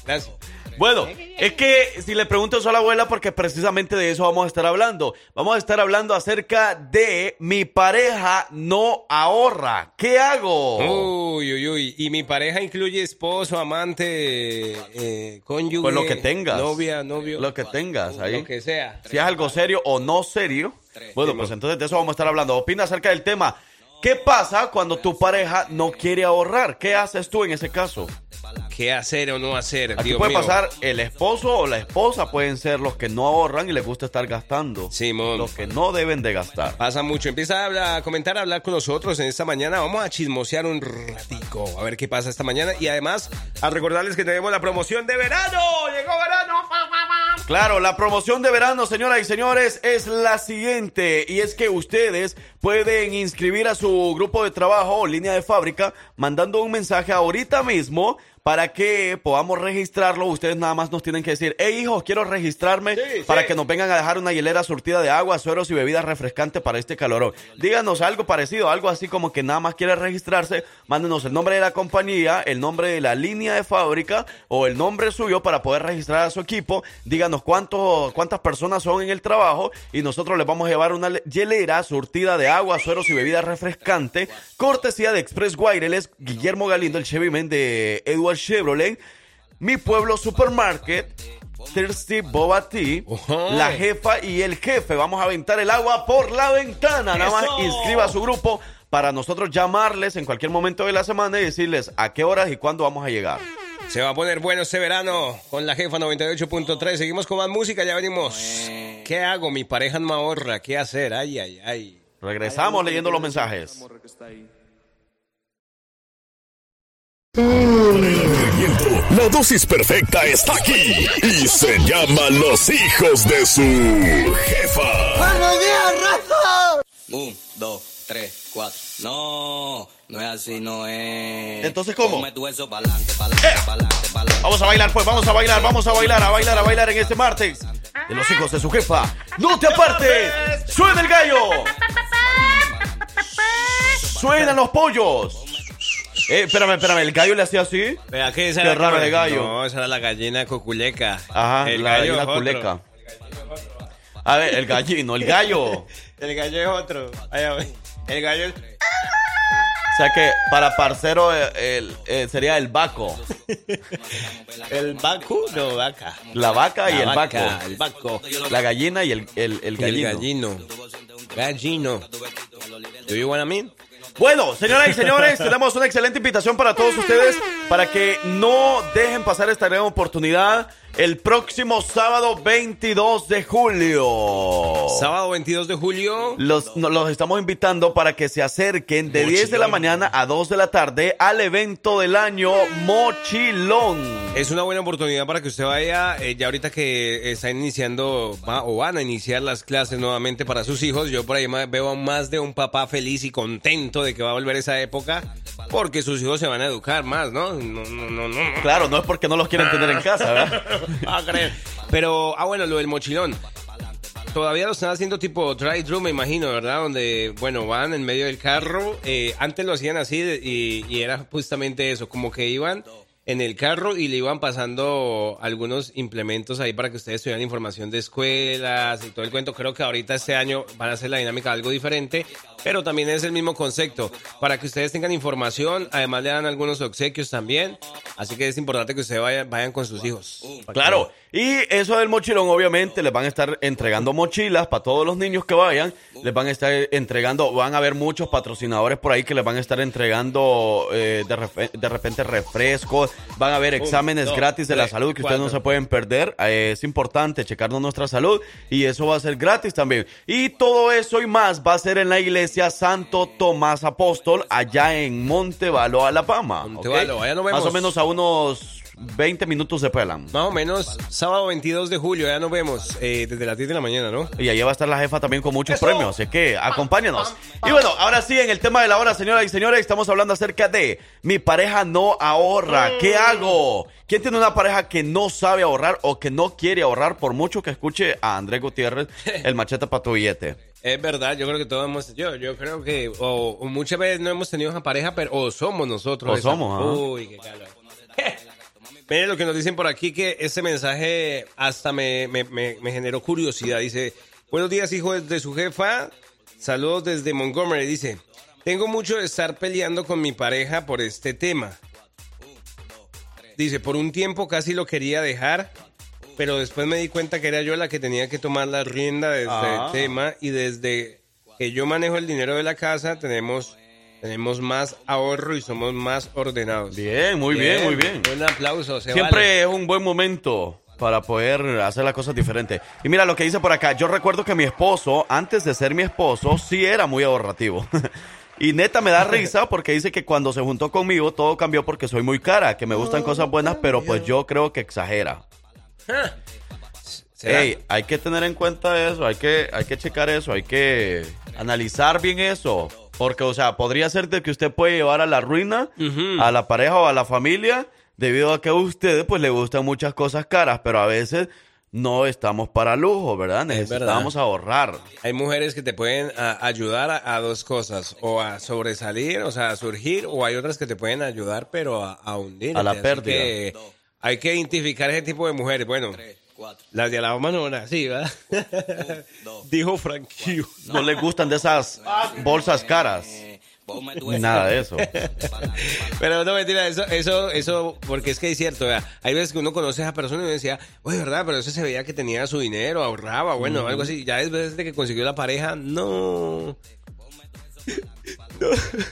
Gracias. Bueno, es que si le pregunto eso a la abuela, porque precisamente de eso vamos a estar hablando. Vamos a estar hablando acerca de mi pareja no ahorra. ¿Qué hago? Uy, uy, uy. Y mi pareja incluye esposo, amante, eh, cónyuge. Pues lo que tengas. Novia, novio. Lo que tengas ahí. Lo que sea. Si es algo serio o no serio. Bueno, pues entonces de eso vamos a estar hablando. Opina acerca del tema. ¿Qué pasa cuando tu pareja no quiere ahorrar? ¿Qué haces tú en ese caso? ¿Qué hacer o no hacer? Aquí Dios puede mío. pasar el esposo o la esposa, pueden ser los que no ahorran y les gusta estar gastando. Simón. Los que no deben de gastar. Pasa mucho. Empieza a, hablar- a comentar, a hablar con nosotros en esta mañana. Vamos a chismosear un ratico. A ver qué pasa esta mañana. Y además, a recordarles que tenemos la promoción de verano. ¡Llegó verano! Claro, la promoción de verano, señoras y señores, es la siguiente. Y es que ustedes pueden inscribir a su grupo de trabajo o línea de fábrica mandando un mensaje ahorita mismo para que podamos registrarlo. Ustedes nada más nos tienen que decir, hey hijos, quiero registrarme para que nos vengan a dejar una hielera surtida de agua, sueros y bebidas refrescantes para este calorón. Díganos algo parecido, algo así como que nada más quiere registrarse. Mándenos el nombre de la compañía, el nombre de la línea de fábrica o el nombre suyo para poder registrar a su equipo. Díganos cuántos, cuántas personas son en el trabajo y nosotros les vamos a llevar una le- hielera surtida de agua, sueros y bebidas refrescantes. Cortesía de Express Wireless, Guillermo Galindo, el Chevy Man de Edward Chevrolet, Mi Pueblo Supermarket, Thirsty Boba Tea, la jefa y el jefe. Vamos a aventar el agua por la ventana. Nada más inscriba a su grupo para nosotros llamarles en cualquier momento de la semana y decirles a qué horas y cuándo vamos a llegar. Se va a poner bueno este verano con la jefa 98.3. Seguimos con más música, ya venimos. ¿Qué hago? Mi pareja no ahorra. ¿Qué hacer? Ay, ay, ay. Regresamos leyendo los mensajes. La dosis perfecta está aquí y se llama Los hijos de su jefa. ¡Buenos días, raza! Un, dos, tres, cuatro. No, no es así, no es. Entonces, ¿cómo? Ponme tu eso pa'lante, pa'lante, pa'lante, pa'lante. Vamos a bailar, pues, vamos a bailar, vamos a bailar, a bailar, a bailar en este martes de los hijos de su jefa. ¡No te apartes! ¡Suena el gallo! ¡Suenan los pollos! Eh, espérame, espérame, ¿el gallo le hacía así? Vea, ¿qué, esa Qué era raro de gallo. No, esa era la gallina coculeca. Ajá, el la gallo gallina culeca. A ver, el gallino, el gallo. *laughs* El gallo es otro. El gallo es... O sea que para parcero eh, el- eh, sería el vaco. El vacu, no, vaca. La vaca y La el vaca, vaco. El vaco. La gallina y el, el, el El gallino. gallino. Gallino. Do you want a mean? Bueno, señoras y señores, tenemos una excelente invitación para todos ustedes para que no dejen pasar esta gran oportunidad el próximo sábado 22 de julio. Sábado 22 de julio. Los, no- los estamos invitando para que se acerquen de 10 de la Mochilón. mañana a 2 de la tarde al evento del año Mochilón. Es una buena oportunidad para que usted vaya, eh, ya ahorita que está iniciando va- o van a iniciar las clases nuevamente para sus hijos. Yo por ahí veo a más de un papá feliz y contento de que va a volver esa época. Porque sus hijos se van a educar más, ¿no? No, no, no, no. Claro, no es porque no los quieren tener en casa, ¿verdad? *laughs* Ah, creer. Pero, ah, bueno, lo del mochilón. Todavía lo están haciendo tipo drive-thru, me imagino, ¿verdad? Donde, bueno, van en medio del carro. Eh, antes lo hacían así y era justamente eso, como que iban en el carro y le iban pasando algunos implementos ahí para que ustedes tuvieran información de escuelas y todo el cuento. Creo que ahorita este año van a hacer la dinámica algo diferente, pero también es el mismo concepto. Para que ustedes tengan información, además le dan algunos obsequios también. Así que es importante que ustedes vayan, vayan con sus hijos. Claro, y eso del mochilón, obviamente, les van a estar entregando mochilas para todos los niños que vayan. Les van a estar entregando, van a haber muchos patrocinadores por ahí que les van a estar entregando eh, de, de repente refrescos. Van a haber exámenes gratis de la salud que ustedes no se pueden perder. Eh, es importante checarnos nuestra salud y eso va a ser gratis también. Y todo eso y más va a ser en la iglesia Santo Tomás Apóstol, allá en Montevalo, Alabama. Montevalo, allá nos Más o menos a unos 20 minutos de Pelan. Más o menos sábado 22 de julio, ya nos vemos eh, desde las 10 de la mañana, ¿no? Y allí va a estar la jefa también con muchos premios, así que acompáñanos. Y bueno, ahora sí, en el tema de la hora, señoras y señores, estamos hablando acerca de mi pareja no ahorra. ¿Qué hago? ¿Quién tiene una pareja que no sabe ahorrar o que no quiere ahorrar por mucho que escuche a Andrés Gutiérrez, *laughs* el machete para tu billete? Es verdad, yo creo que todos hemos, yo, yo creo que o, o muchas veces no hemos tenido esa pareja, pero o somos nosotros. O esa- somos, ajá. Uy, qué calor. *laughs* Miren lo que nos dicen por aquí, que ese mensaje hasta me, me, me, me generó curiosidad. Dice, buenos días, hijo de su jefa. Saludos desde Montgomery. Dice, tengo mucho de estar peleando con mi pareja por este tema. Dice, por un tiempo casi lo quería dejar, pero después me di cuenta que era yo la que tenía que tomar la rienda de este Ah. tema y desde que yo manejo el dinero de la casa tenemos tenemos más ahorro y somos más ordenados. Bien, muy bien, muy bien. Un aplauso. se Siempre vale. es un buen momento para poder hacer las cosas diferentes. Y mira lo que dice por acá. Yo recuerdo que mi esposo, antes de ser mi esposo, sí era muy ahorrativo. *laughs* Y neta me da *laughs* risa porque dice que cuando se juntó conmigo todo cambió porque soy muy cara, que me gustan cosas buenas, pero pues yo creo que exagera. *laughs* Ey, hay que tener en cuenta eso, hay que, hay que checar eso, hay que analizar bien eso. Porque, o sea, podría ser de que usted puede llevar a la ruina a la pareja o a la familia debido a que a usted pues le gustan muchas cosas caras, pero a veces no estamos para lujo, ¿verdad? Necesitamos ahorrar. Hay mujeres que te pueden a- ayudar a, a dos cosas, o a sobresalir, o sea, a surgir, o hay otras que te pueden ayudar, pero a, a hundir. A la pérdida. hay que identificar ese tipo de mujeres. Bueno, las de Alabama no eran así, ¿verdad? *laughs* Dijo Frankie. No les gustan de esas bolsas caras. Ni nada de eso. Pero no mentira, eso, eso, eso, porque es que es cierto, ¿verdad? hay veces que uno conoce a esa persona y uno decía, oye, ¿verdad? Pero eso se veía que tenía su dinero, ahorraba, bueno, algo así. Ya después de que consiguió la pareja, no.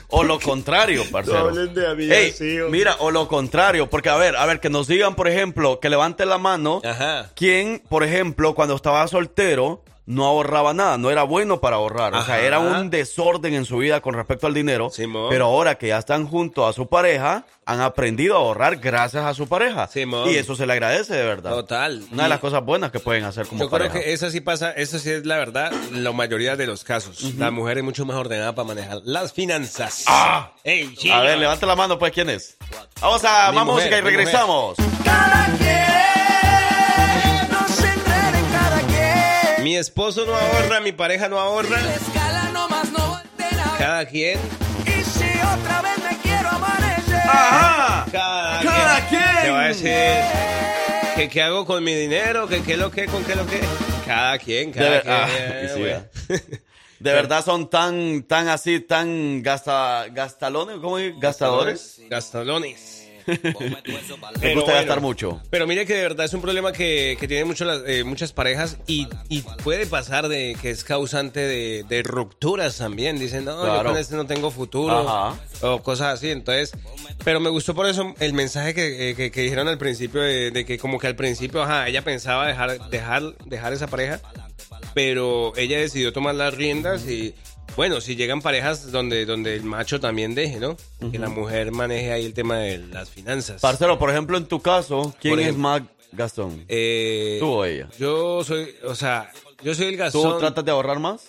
O lo contrario, parcero. Ey, mira, o lo contrario, porque a ver, a ver, que nos digan, por ejemplo, que levante la mano, Ajá. quien, por ejemplo, cuando estaba soltero, no ahorraba nada, no era bueno para ahorrar, o sea, era un desorden en su vida con respecto al dinero, Simón. pero ahora que ya están junto a su pareja, han aprendido a ahorrar gracias a su pareja. Simón. Y eso se le agradece, de verdad. Total. Una de las cosas buenas que pueden hacer como Yo creo que eso sí pasa, eso sí es la verdad, la mayoría de los casos. La mujer es mucho más ordenada para manejar las finanzas. ¡Ah! ¡Ey, A ver, levante la mano, pues, ¿quién es? Vamos a Mi más mujer, música y regresamos. Mi esposo no ahorra, mi pareja no ahorra. Cada quien, ¡Ajá! cada, Cada quien. Te va a decir que qué hago con mi dinero, que qué lo que, con qué lo que. Cada quien, De cada ver- quien. ah, eh, *laughs* sí. *laughs* De verdad son tan, tan así, tan gasta, gastalones, ¿cómo es? Gastadores. Gastalones. Pero gusta bueno. gastar mucho. Pero mire que de verdad es un problema que, que tienen mucho las- eh, muchas parejas y, y puede pasar de que es causante de, de rupturas también. Dicen, no, yo con este no tengo futuro Ajá. o cosas así. Entonces, pero me gustó por eso el mensaje que, eh, que- que dijeron al principio de, de que como que al principio, ajá, ella pensaba dejar, dejar, dejar esa pareja, pero ella decidió tomar las riendas y bueno, si llegan parejas donde, donde el macho también deje, ¿no? Que la mujer maneje ahí el tema de las finanzas. Parcero, por ejemplo, en tu caso, ¿quién es más Gastón? Eh, ¿Tú o ella? Yo soy, o sea, yo soy el ¿Tú gastón. tratas de ahorrar más?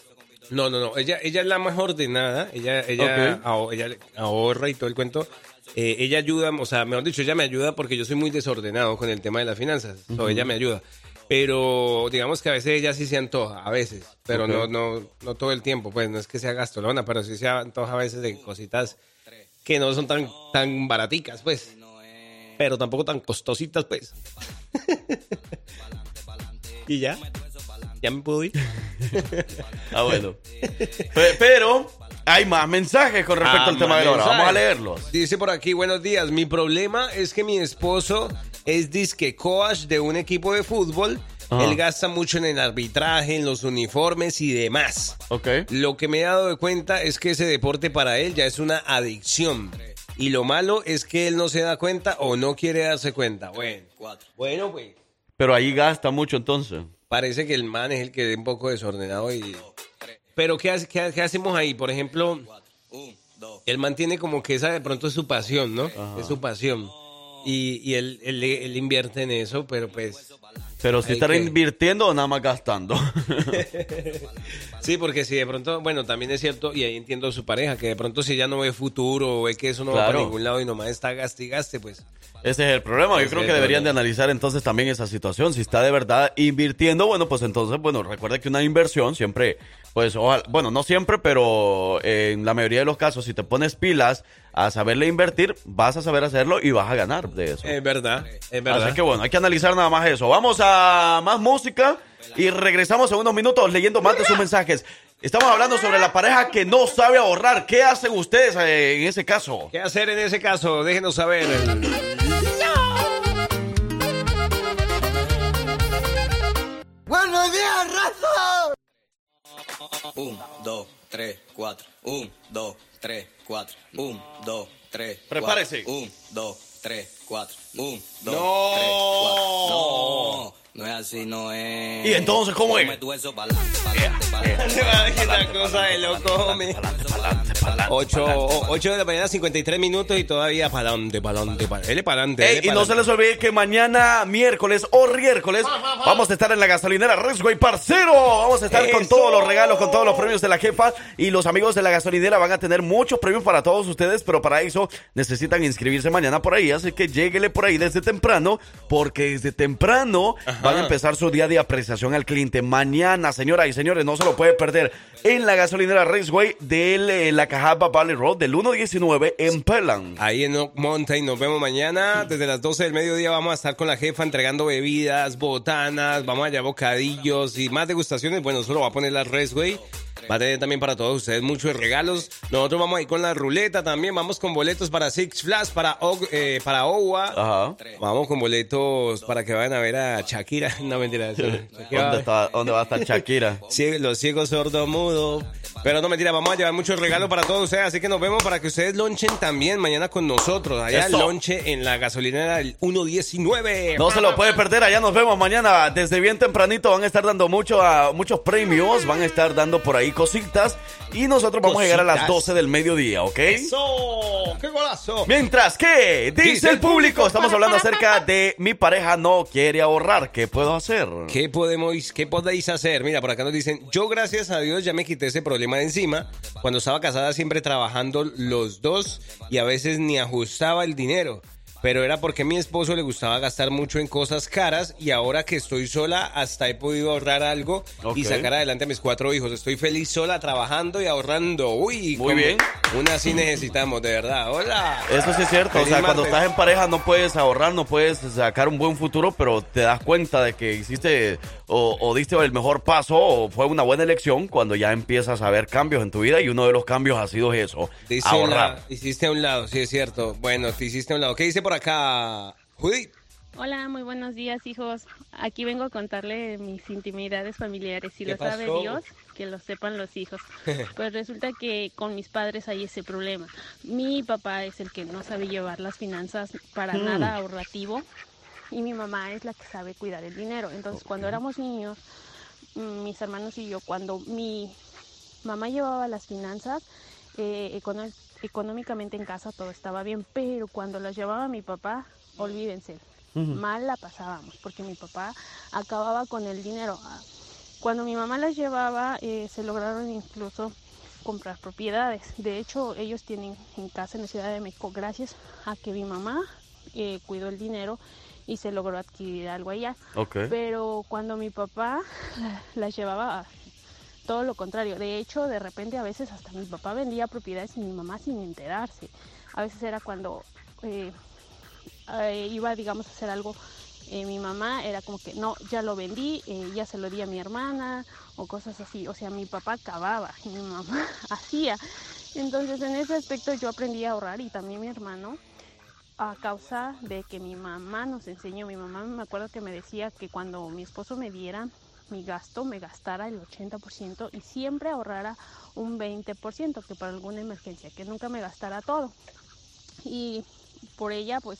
No, no, no. Ella, ella es la más ordenada. Ella, ella, ella ahorra y todo el cuento. Eh, ella ayuda, o sea, mejor dicho, ella me ayuda porque yo soy muy desordenado con el tema de las finanzas. So, Ujú. ella me ayuda. Pero digamos que a veces ella sí se antoja, a veces. Pero no, no, no todo el tiempo. Pues no es que sea gastolona, pero sí se antoja a veces de cositas que no son tan, tan baraticas, pues. Pero tampoco tan costositas, pues. *laughs* y ya. Ya me puedo ir. *laughs* Ah, bueno. Pe- Pero hay más mensajes con respecto Ah, al tema de la hora. Vamos a leerlos. Dice por aquí, buenos días. Mi problema es que mi esposo es disque coach de un equipo de fútbol. Ajá. Él gasta mucho en el arbitraje, en los uniformes y demás. Ok. Lo que me he dado de cuenta es que ese deporte para él ya es una adicción. Y lo malo es que él no se da cuenta o no quiere darse cuenta. Bueno, bueno pues. Pero ahí gasta mucho entonces. Parece que el man es el que es un poco desordenado y... Pero ¿qué, hace- qué, qué hacemos ahí? Por ejemplo, el man tiene como que esa de pronto es su pasión, ¿no? Es su pasión. Y, y él, él, él invierte en eso, pero pues... Pero si estará que- invirtiendo o nada más gastando. *laughs* Sí, porque si de pronto, bueno, también es cierto, y ahí entiendo a su pareja, que de pronto si ella no ve futuro o ve que eso no va para ningún lado y nomás está gaste y gaste, pues... Ese es el problema. Yo creo que deberían de analizar entonces también esa situación. Si está de verdad invirtiendo, bueno, pues entonces, bueno, recuerda que una inversión siempre, pues, ojalá- bueno, no siempre, pero en la mayoría de los casos, si te pones pilas a saberle invertir, vas a saber hacerlo y vas a ganar de eso. Es verdad, es verdad. Así que bueno, hay que analizar nada más eso. Vamos a más música y regresamos en unos minutos leyendo más de sus mensajes. Estamos hablando sobre la pareja que no sabe ahorrar. ¿Qué hacen ustedes eh, en ese caso? ¿Qué hacer en ese caso? Déjenos saber. ¡Buenos días, raza! Un, dos, tres, cuatro. Un, dos, tres, cuatro. Un, dos, tres. Prepárese. cuatro. Un, dos, tres, cuatro. Un, dos, No. tres, cuatro. No, no es así, no es. ¿Y entonces cómo es? Esa cosa de loco, hombre. 8, de la mañana, 53 minutos y todavía para adelante, para adelante. Él es para adelante. Y no se les olvide que mañana, miércoles o miércoles, vamos a estar en la gasolinera Resway Parcero. Vamos a estar con todos los regalos, con todos los premios de la jefa. Y los amigos de la gasolinera van a tener muchos premios para todos ustedes, pero para eso necesitan inscribirse mañana por ahí. Así que lléguele por ahí desde temprano, porque desde temprano van a empezar su día de apreciación al cliente. Mañana, señoras y señores, no se lo puede perder en la gasolinera Raceway de eh, la Cajaba Valley Road del 119 en Pelan. Ahí en Oak Mountain nos vemos mañana. Desde las 12 del mediodía vamos a estar con la jefa entregando bebidas, botanas, vamos a llevar bocadillos y más degustaciones. Bueno, solo va a poner la Resway. Va a tener también para todos ustedes muchos regalos. Nosotros vamos a ir con la ruleta también. Vamos con boletos para Six Flags, para, eh, para OWA. Ajá. Vamos con boletos para que vayan a ver a Shakira. *laughs* No, mentira. eso- Shakira ¿Dónde, va- está, ¿Dónde va a estar Shakira? *laughs* Los ciegos sordomudos. Pero no mentira, vamos a llevar muchos regalos para todos ustedes, así que nos vemos para que ustedes lonchen también mañana con nosotros. Allá Eso. lonche en la gasolinera del 119. No se lo puede perder, allá nos vemos mañana desde bien tempranito, van a estar dando mucho, a, muchos premios, van a estar dando por ahí cositas y nosotros vamos a llegar a las Cositas. 12 del mediodía, ¿ok? ¡Eso! ¡Qué golazo! Mientras que, dice, Dice el público, público. estamos hablando acerca de mi pareja no quiere ahorrar, ¿qué puedo hacer? ¿Qué podemos, qué podéis hacer? Mira, por acá nos dicen, yo gracias a Dios ya me quité ese problema de encima. Cuando estaba casada siempre trabajando los dos y a veces ni ajustaba el dinero. Pero era porque a mi esposo le gustaba gastar mucho en cosas caras y ahora que estoy sola hasta he podido ahorrar algo y sacar adelante a mis cuatro hijos. Estoy feliz sola trabajando y ahorrando. Uy, Muy bien. Una sí necesitamos, de verdad. Hola. Eso sí es cierto, o sea, cuando estás en pareja no puedes ahorrar, no puedes sacar un buen futuro, pero te das cuenta de que hiciste o, o diste el mejor paso o fue una buena elección cuando ya empiezas a ver cambios en tu vida y uno de los cambios ha sido eso, Dice ahorrar. hiciste a un lado, sí es cierto. Bueno, te hiciste a un lado. ¿Qué dice por acá? Judy. Hola, muy buenos días, hijos. Aquí vengo a contarle mis intimidades familiares. Si ¿Qué lo sabe? Dios, que lo sepan los hijos. *laughs* Pues resulta que con mis padres hay ese problema. Mi papá es el que no sabe llevar las finanzas para Hmm. nada ahorrativo y mi mamá es la que sabe cuidar el dinero. Entonces, cuando éramos niños, mm, mis hermanos y yo, cuando mi mamá llevaba las finanzas, eh, económicamente en casa todo estaba bien, pero cuando las llevaba mi papá, olvídense, mal la pasábamos, porque mi papá acababa con el dinero. Ah, Cuando mi mamá las llevaba, eh, se lograron incluso comprar propiedades. De hecho, ellos tienen en casa en la Ciudad de México, gracias a que mi mamá eh, cuidó el dinero y se logró adquirir algo allá. Ok. Pero cuando mi papá *laughs* las llevaba, todo lo contrario. De hecho, de repente a veces hasta mi papá vendía propiedades y mi mamá sin enterarse. A veces era cuando eh, eh, iba, digamos, a hacer algo eh, mi mamá era como que no, ya lo vendí, eh, ya se lo di a mi hermana o cosas así. O sea, mi papá cavaba y mi mamá *laughs* hacía. Entonces, en ese aspecto yo aprendí a ahorrar y también mi hermano a causa de que mi mamá nos enseñó. Mi mamá me acuerdo que me decía que cuando mi esposo me diera mi gasto, me gastara el 80% y siempre ahorrara un 20%, que para alguna emergencia, que nunca me gastara todo. Y por ella, pues,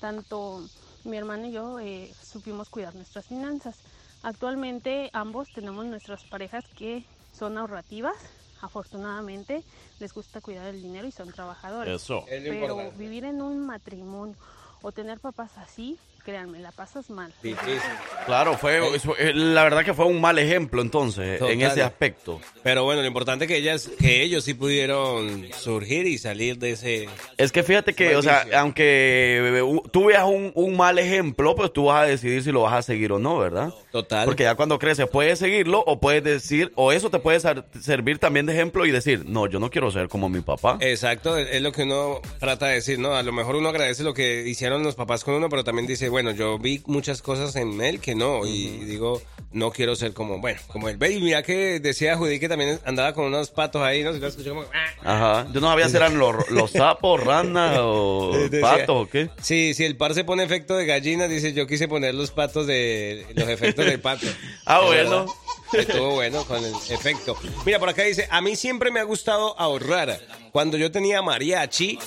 tanto mi hermano y yo eh, supimos cuidar nuestras finanzas. Actualmente ambos tenemos nuestras parejas que son ahorrativas, afortunadamente les gusta cuidar el dinero y son trabajadores. Eso. Es lo Pero importante. vivir en un matrimonio o tener papás así, créanme, la pasas mal. Difícil. Claro, fue, eh, la verdad que fue un mal ejemplo entonces, en Total. ese aspecto. Pero bueno, lo importante es que ellas, que ellos sí pudieron surgir y salir de ese. Es que fíjate que, o sea, aunque eh, u- tú veas un, un mal ejemplo, pues tú vas a decidir si lo vas a seguir o no, ¿verdad? Total. Porque ya cuando creces puedes seguirlo o puedes decir, o eso te puede ser- servir también de ejemplo y decir, no, yo no quiero ser como mi papá. Exacto, es es lo que uno trata de decir, ¿no? A lo mejor uno agradece lo que hicieron los papás con uno, pero también dice, bueno, yo vi muchas cosas en él que no, y digo, no quiero ser como, bueno, como él. Ve, y mira que decía Judy que también andaba con unos patos ahí, ¿no? Si lo escuché como, "Ah". Ajá. Yo no sabía si eran los, los sapos, ranas o *laughs* patos o qué. Sí, si el par se pone efecto de gallina, dice, yo quise poner los patos de, los efectos pato. Ah, bueno. Estuvo bueno con el efecto. Mira, por acá dice, a mí siempre me ha gustado ahorrar. Cuando yo tenía mariachi,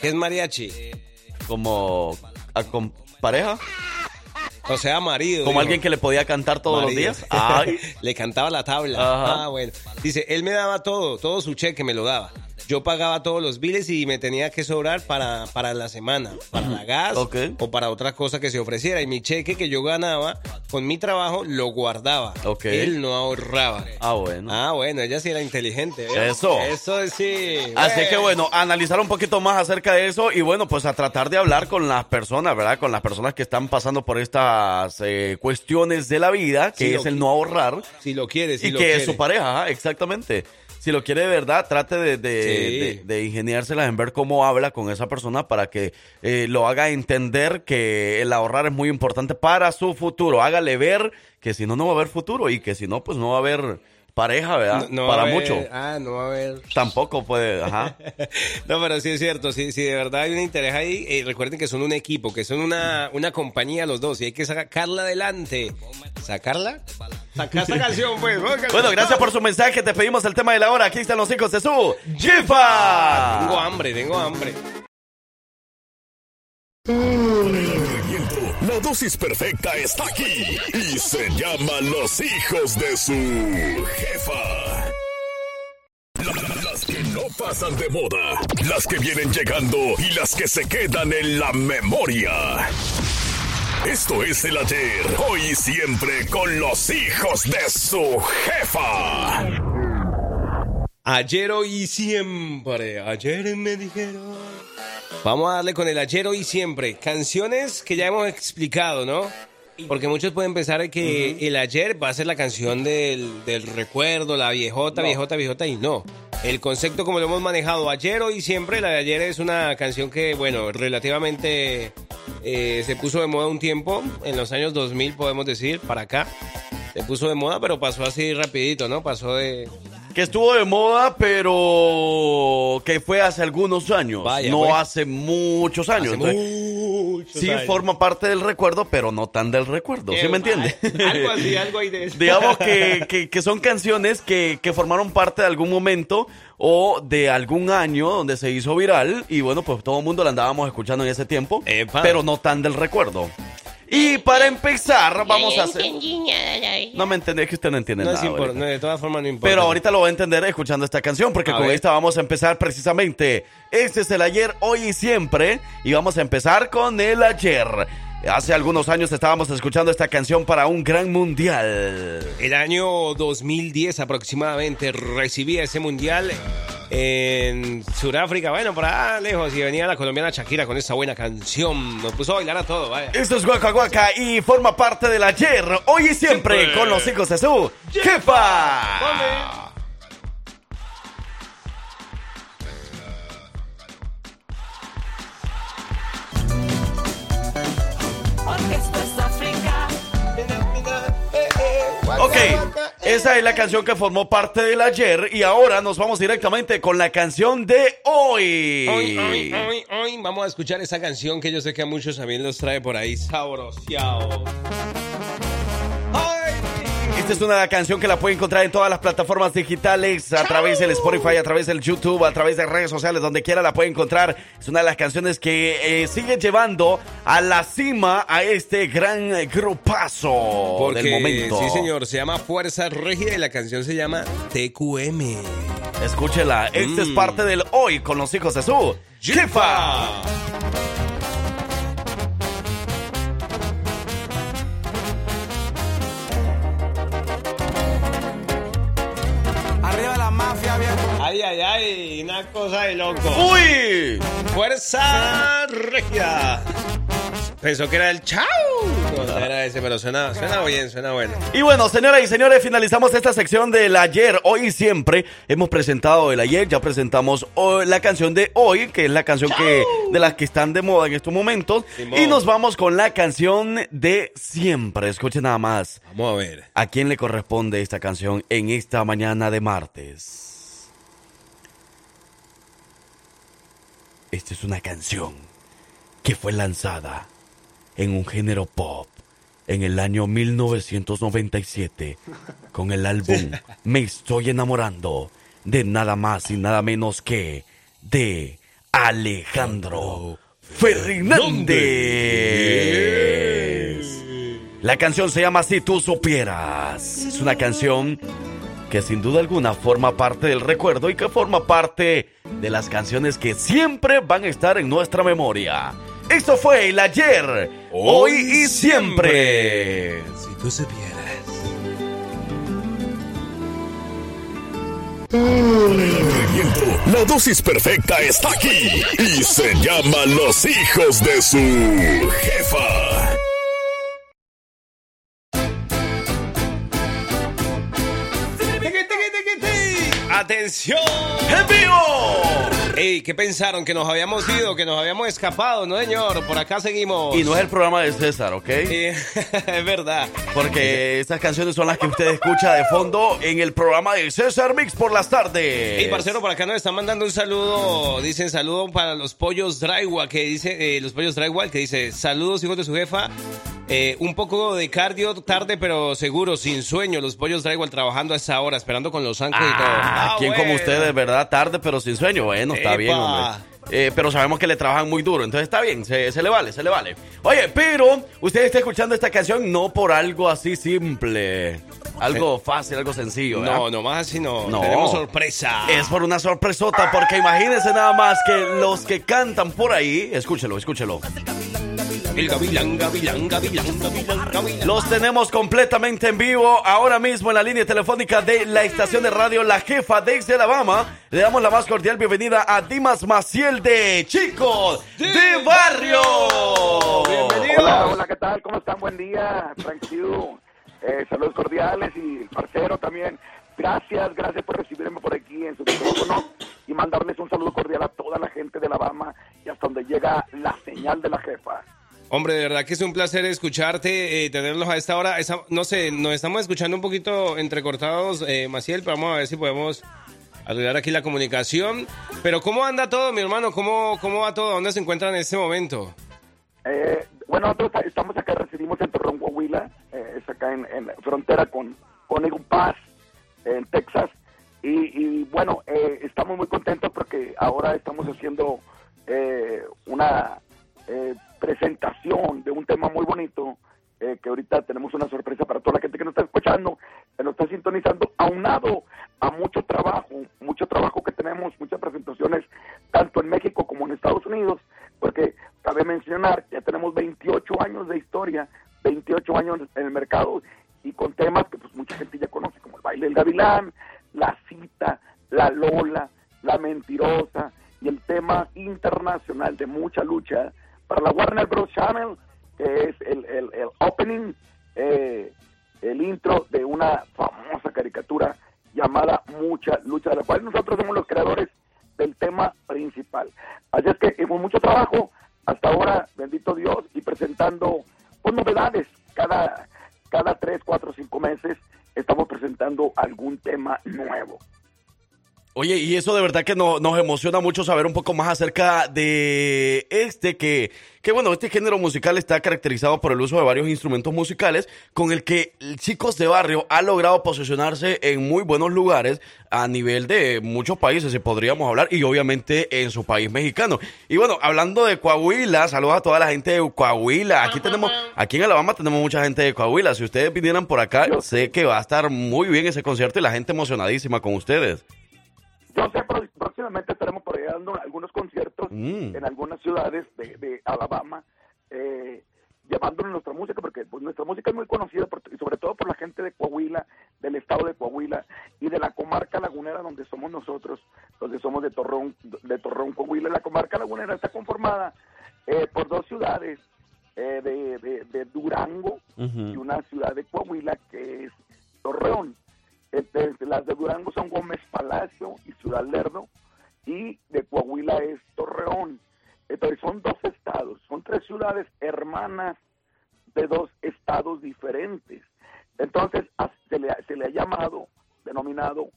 ¿qué es mariachi? Como a- con pareja, O sea, marido. como alguien que le podía cantar todos Marido. los días. Ay. *laughs* Le cantaba la tabla. Ajá. Ah, bueno. Dice, él me daba todo, todo su cheque me lo daba. Yo pagaba todos los biles y me tenía que sobrar para, para la semana, para la gas o para otra cosa que se ofreciera. Y mi cheque que yo ganaba con mi trabajo lo guardaba. Ok. Él no ahorraba. Ah, bueno. Ah, bueno, ella sí era inteligente. ¿eh? Eso. Eso sí. Así que bueno, analizar un poquito más acerca de eso y bueno, pues a tratar de hablar con las personas, ¿verdad? Con las personas que están pasando por estas eh, cuestiones de la vida, que es el no ahorrar Si lo quieres, si y lo que es su pareja, exactamente. Si lo quiere de verdad, trate de, de, Sí. de- de ingeniárselas en ver cómo habla con esa persona para que eh, lo haga entender que el ahorrar es muy importante para su futuro. Hágale ver que si no, no va a haber futuro y que si no, pues no va a haber pareja, ¿verdad? No- no para haber- mucho. Ah, no va a haber. Tampoco puede, ajá. *laughs* No, pero sí es cierto, si, si de verdad hay un interés ahí, eh, recuerden que son un equipo, que son una, una compañía los dos y hay que sacarla adelante. ¿Sacarla? Sacar esta canción, pues. Bueno, gracias por su mensaje. Te pedimos el tema de la hora. Aquí están los hijos de su jefa. Tengo hambre, tengo hambre. La dosis perfecta está aquí y se llama Los hijos de su jefa. La- Las que no pasan de moda, las que vienen llegando y las que se quedan en la memoria. Esto es el ayer, hoy y siempre con los hijos de su jefa. Ayer, hoy y siempre. Ayer me dijeron. Vamos a darle con el ayer, hoy y siempre. Canciones que ya hemos explicado, ¿no? Porque muchos pueden pensar que el ayer va a ser la canción del, del recuerdo, la viejota, viejota, viejota, y no. El concepto como lo hemos manejado ayer, hoy siempre, la de ayer es una canción que, bueno, relativamente eh, se puso de moda un tiempo, en los años 2000 podemos decir, para acá. Se puso de moda, pero pasó así rapidito, ¿no? Pasó de... Que estuvo de moda, pero que fue hace algunos años. Vaya, no hace muchos años. Hace muchos sí años. forma parte del recuerdo, pero no tan del recuerdo. ¿Sí me entiende? *laughs* Algo así, algo ahí de eso. Digamos que, *laughs* que- que son canciones que, que formaron parte de algún momento o de algún año donde se hizo viral y bueno, pues todo el mundo la andábamos escuchando en ese tiempo, Epa. pero no tan del recuerdo. Y para empezar, vamos a hacer... entendí. No me entendés que usted no entiende No es nada. ahorita. no, de todas formas no importa. Pero ahorita lo va a entender escuchando esta canción, porque A con ver. esta vamos a empezar precisamente. Este es el ayer, hoy y siempre. Y vamos a empezar con el ayer. Hace algunos años estábamos escuchando esta canción para un gran mundial. El año 2010 aproximadamente recibía ese mundial en Sudáfrica, bueno, por allá lejos, y venía la colombiana Shakira con esa buena canción. Nos puso a bailar a todo, vaya. Esto es Guaca Guaca y forma parte del ayer, hoy y siempre, Siempre. con los hijos de su jefa. Ok, esa es la canción que formó parte del ayer y ahora nos vamos directamente con la canción de hoy. Hoy, hoy, hoy, hoy vamos a escuchar esa canción que yo sé que a muchos también los trae por ahí sabroseados. Esta es una canción que la puede encontrar en todas las plataformas digitales, a través del Spotify, a través del YouTube, a través de redes sociales, donde quiera la puede encontrar. Es una de las canciones que eh, sigue llevando a la cima a este gran grupazo Porque, del momento. sí señor, se llama Fuerza Rígida y la canción se llama TQM. Escúchela, esta es Mm. parte del hoy con los hijos de su jefa. Ay, una cosa de loco. ¡Uy! Fuerza Rígida. Pensó que era el chau. No, era ese, pero suena, suena bien, suena bueno. Y bueno, señoras y señores, finalizamos esta sección del ayer, hoy y siempre. Hemos presentado el ayer, ya presentamos hoy la canción de hoy, que es la canción que de las que están de moda en estos momentos. Simón. Y nos vamos con la canción de siempre. Escuchen nada más. Vamos a ver. ¿A quién le corresponde esta canción en esta mañana de martes? Esta es una canción que fue lanzada en un género pop en el año 1997 con el álbum Me estoy enamorando de nada más y nada menos que de Alejandro Fernández. La canción se llama Si tú supieras. Es una canción que sin duda alguna forma parte del recuerdo y que forma parte de las canciones que siempre van a estar en nuestra memoria. Esto fue el ayer, hoy, y siempre. Si tú supieras. La dosis perfecta está aquí y se llama Los hijos de su jefa. ¡Atención! ¡En vivo! Ey, ¿qué pensaron? ¿Que nos habíamos ido? ¿Que nos habíamos escapado? No, señor. Por acá seguimos. Y no es el programa de César, ¿ok? Eh, *laughs* es verdad. Porque estas canciones son las que usted escucha de fondo en el programa de César Mix por las tardes. Ey, parcero, por acá nos están mandando un saludo. Dicen saludo para los pollos Drywall, que dice, eh, los pollos Drywall, que dice, saludos hijos de su jefa. Eh, un poco de cardio tarde, pero seguro, sin sueño. Los pollos Drywall trabajando a esa hora, esperando con los ángeles y todo. Ah, ¿quién como ustedes, verdad? Tarde, pero sin sueño. Bueno, está Epa. bien, hombre. Eh, pero sabemos que le trabajan muy duro, entonces está bien, se, se le vale, se le vale. Oye, pero usted está escuchando esta canción no por algo así simple, algo fácil, algo sencillo. ¿verdad? No, no más así no. No. Tenemos sorpresa. Es por una sorpresota, porque imagínense nada más que los que cantan por ahí, escúchelo, escúchelo. El gavilán, gavilán, gavilán, gavilán, gavilán. Los tenemos completamente en vivo ahora mismo en la línea telefónica de la estación de radio La Jefa desde Alabama. Le damos la más cordial bienvenida a Dimas Maciel de Chicos de, Barrio. Hola, hola, ¿qué tal? ¿Cómo están? Buen día, thank you. Eh, saludos cordiales y el parcero también. Gracias, gracias por recibirme por aquí en su micrófono y mandarles un saludo cordial a toda la gente de Alabama y hasta donde llega la señal de la jefa. Hombre, de verdad que es un placer escucharte, eh, tenerlos a esta hora. No sé, nos estamos escuchando un poquito entrecortados, eh, Maciel, pero vamos a ver si podemos arreglar aquí la comunicación. Pero ¿cómo anda todo, mi hermano? ¿Cómo, cómo va todo? ¿Dónde se encuentran en este momento? Eh, bueno, nosotros estamos acá, residimos en Torreón, Coahuila, eh, es acá en, frontera con, con Eagle Pass, en Texas. Y, y, bueno, eh, estamos muy contentos porque ahora estamos haciendo una eh, presentación de un tema muy bonito, eh, que ahorita tenemos una sorpresa para toda la gente que nos está escuchando, que nos está sintonizando, aunado a mucho trabajo, mucho trabajo que tenemos, muchas presentaciones, tanto en México como en Estados Unidos, porque cabe mencionar ya tenemos 28 años de historia, 28 años en el mercado y con temas que pues mucha gente ya conoce, como el baile del gavilán, la cita, la lola, la mentirosa y el tema internacional de mucha lucha para la Warner Bros. Channel, que es el, el, el opening, eh, el intro de una famosa caricatura llamada Mucha Lucha, de la cual nosotros somos los creadores del tema principal. Así es que hemos mucho trabajo hasta ahora, bendito Dios, y presentando pues, novedades cada, cada tres, cuatro, cinco meses estamos presentando algún tema nuevo. Oye, y eso de verdad que no- nos emociona mucho saber un poco más acerca de este que, que bueno, este género musical está caracterizado por el uso de varios instrumentos musicales con el que Chicos de Barrio ha logrado posicionarse en muy buenos lugares a nivel de muchos países, si podríamos hablar, y obviamente en su país mexicano. Y bueno, hablando de Coahuila, saludos a toda la gente de Coahuila. Aquí tenemos, aquí en Alabama tenemos mucha gente de Coahuila. Si ustedes vinieran por acá, sé que va a estar muy bien ese concierto y la gente emocionadísima con ustedes. Yo sé, próximamente estaremos por ahí dando algunos conciertos Mm. en algunas ciudades de, de Alabama, eh, llevándonos nuestra música, porque pues, nuestra música es muy conocida, por- y sobre todo por la gente de Coahuila, del estado de Coahuila y de la comarca lagunera donde somos nosotros, donde somos de Torreón, de Torreón, Coahuila. La comarca lagunera está conformada eh, por dos ciudades, eh, de, de- de Durango y una ciudad de Coahuila que es Torreón. Este, las de Durango son Gómez Palacio y Ciudad Lerdo y de Coahuila es Torreón. Entonces son dos estados, son tres ciudades hermanas de dos estados diferentes. Entonces se le, ha- se le ha llamado, denominado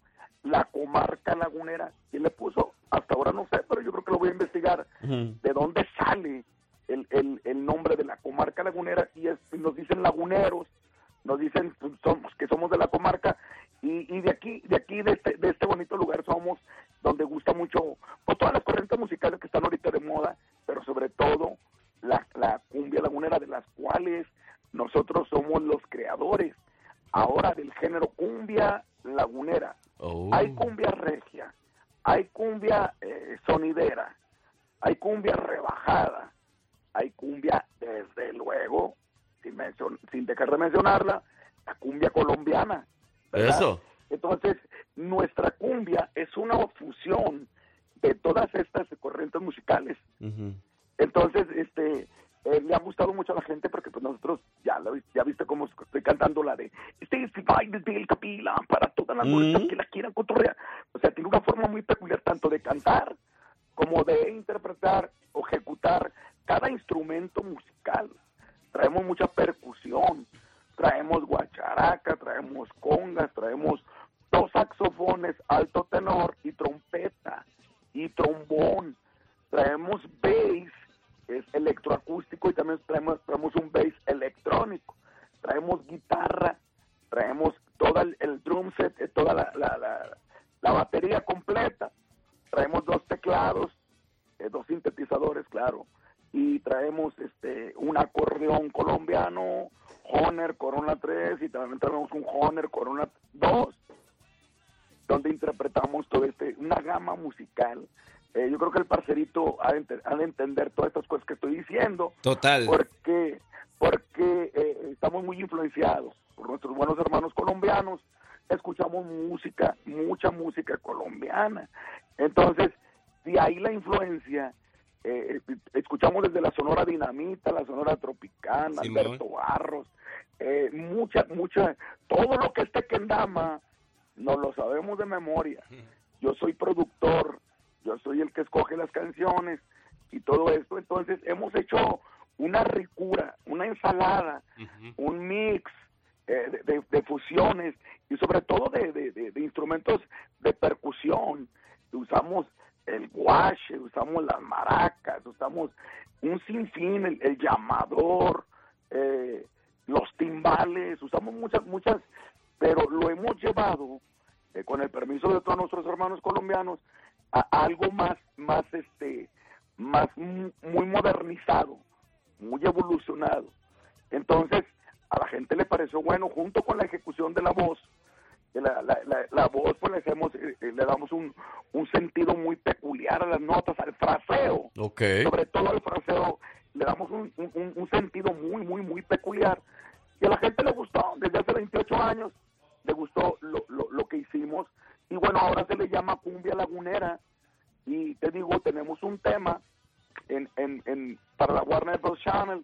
la comarca lagunera. ¿Quién le puso? Hasta ahora no sé, pero yo creo que lo voy a investigar. De dónde sale el, el, el nombre de la comarca lagunera y es, nos dicen laguneros, nos dicen pues, somos que somos de la comarca y, y de aquí de aquí de este, de este bonito lugar somos donde gusta mucho pues, todas las corrientes musicales que están ahorita de moda pero sobre todo la, la cumbia lagunera de las cuales nosotros somos los creadores ahora del género cumbia lagunera. Hay cumbia regia hay cumbia eh, sonidera hay cumbia rebajada hay cumbia desde luego sin, mencion- sin dejar de mencionarla, la cumbia colombiana. ¿verdad? Eso. Entonces, nuestra cumbia es una fusión de todas estas corrientes musicales. Entonces, este, eh, le ha gustado mucho a la gente porque pues nosotros ya lo, ya viste cómo estoy cantando la de este baile del capila para todas las mujeres que la quieran cotorrear. O sea, tiene una forma muy peculiar tanto de cantar como de interpretar o ejecutar cada instrumento musical. Traemos mucha percusión, traemos guacharaca, traemos congas, traemos dos saxofones, alto tenor y trompeta y trombón. Traemos bass, es electroacústico y también traemos, traemos un bass electrónico. Traemos guitarra, traemos todo el, drum set, eh, toda la, la, la- la batería completa. Traemos dos teclados, eh, dos sintetizadores, claro, y traemos este un acordeón colombiano, Honer Corona 3 y también traemos un Honer Corona 2, donde interpretamos todo este, una gama musical. Eh, yo creo que el parcerito ha de, ente- ha de entender todas estas cosas que estoy diciendo, Total. porque porque eh, estamos muy influenciados por nuestros buenos hermanos colombianos, escuchamos música, mucha música colombiana. Entonces, de ahí la influencia, eh, escuchamos desde la Sonora Dinamita, la Sonora Tropicana. Alberto Barros, eh, mucha, mucha, todo lo que esté Kendama, nos lo sabemos de memoria. *laughs* Yo soy productor, yo soy el que escoge las canciones y todo esto, entonces hemos hecho una ricura, una ensalada, un mix eh, de, de- de fusiones y sobre todo de instrumentos de percusión. Usamos el guache, usamos las maracas, usamos un sinfín, el, el llamador, eh, los timbales, usamos muchas, muchas, pero lo hemos llevado, eh, con el permiso de todos nuestros hermanos colombianos, a algo más, más, este, más mu- muy modernizado, muy evolucionado. Entonces, a la gente le pareció bueno, junto con la ejecución de la voz, la, la, la, la voz, pues le, hacemos, eh, eh, le damos un, un sentido muy peculiar a las notas, al fraseo Ok. sobre todo el fraseo le damos un, un- un sentido muy, muy, muy peculiar. Y a la gente le gustó, desde hace 28 años, le gustó lo, lo, lo que hicimos. Y bueno, ahora se le llama cumbia lagunera. Y te digo, tenemos un tema en, en, en, para la Warner Bros. Channel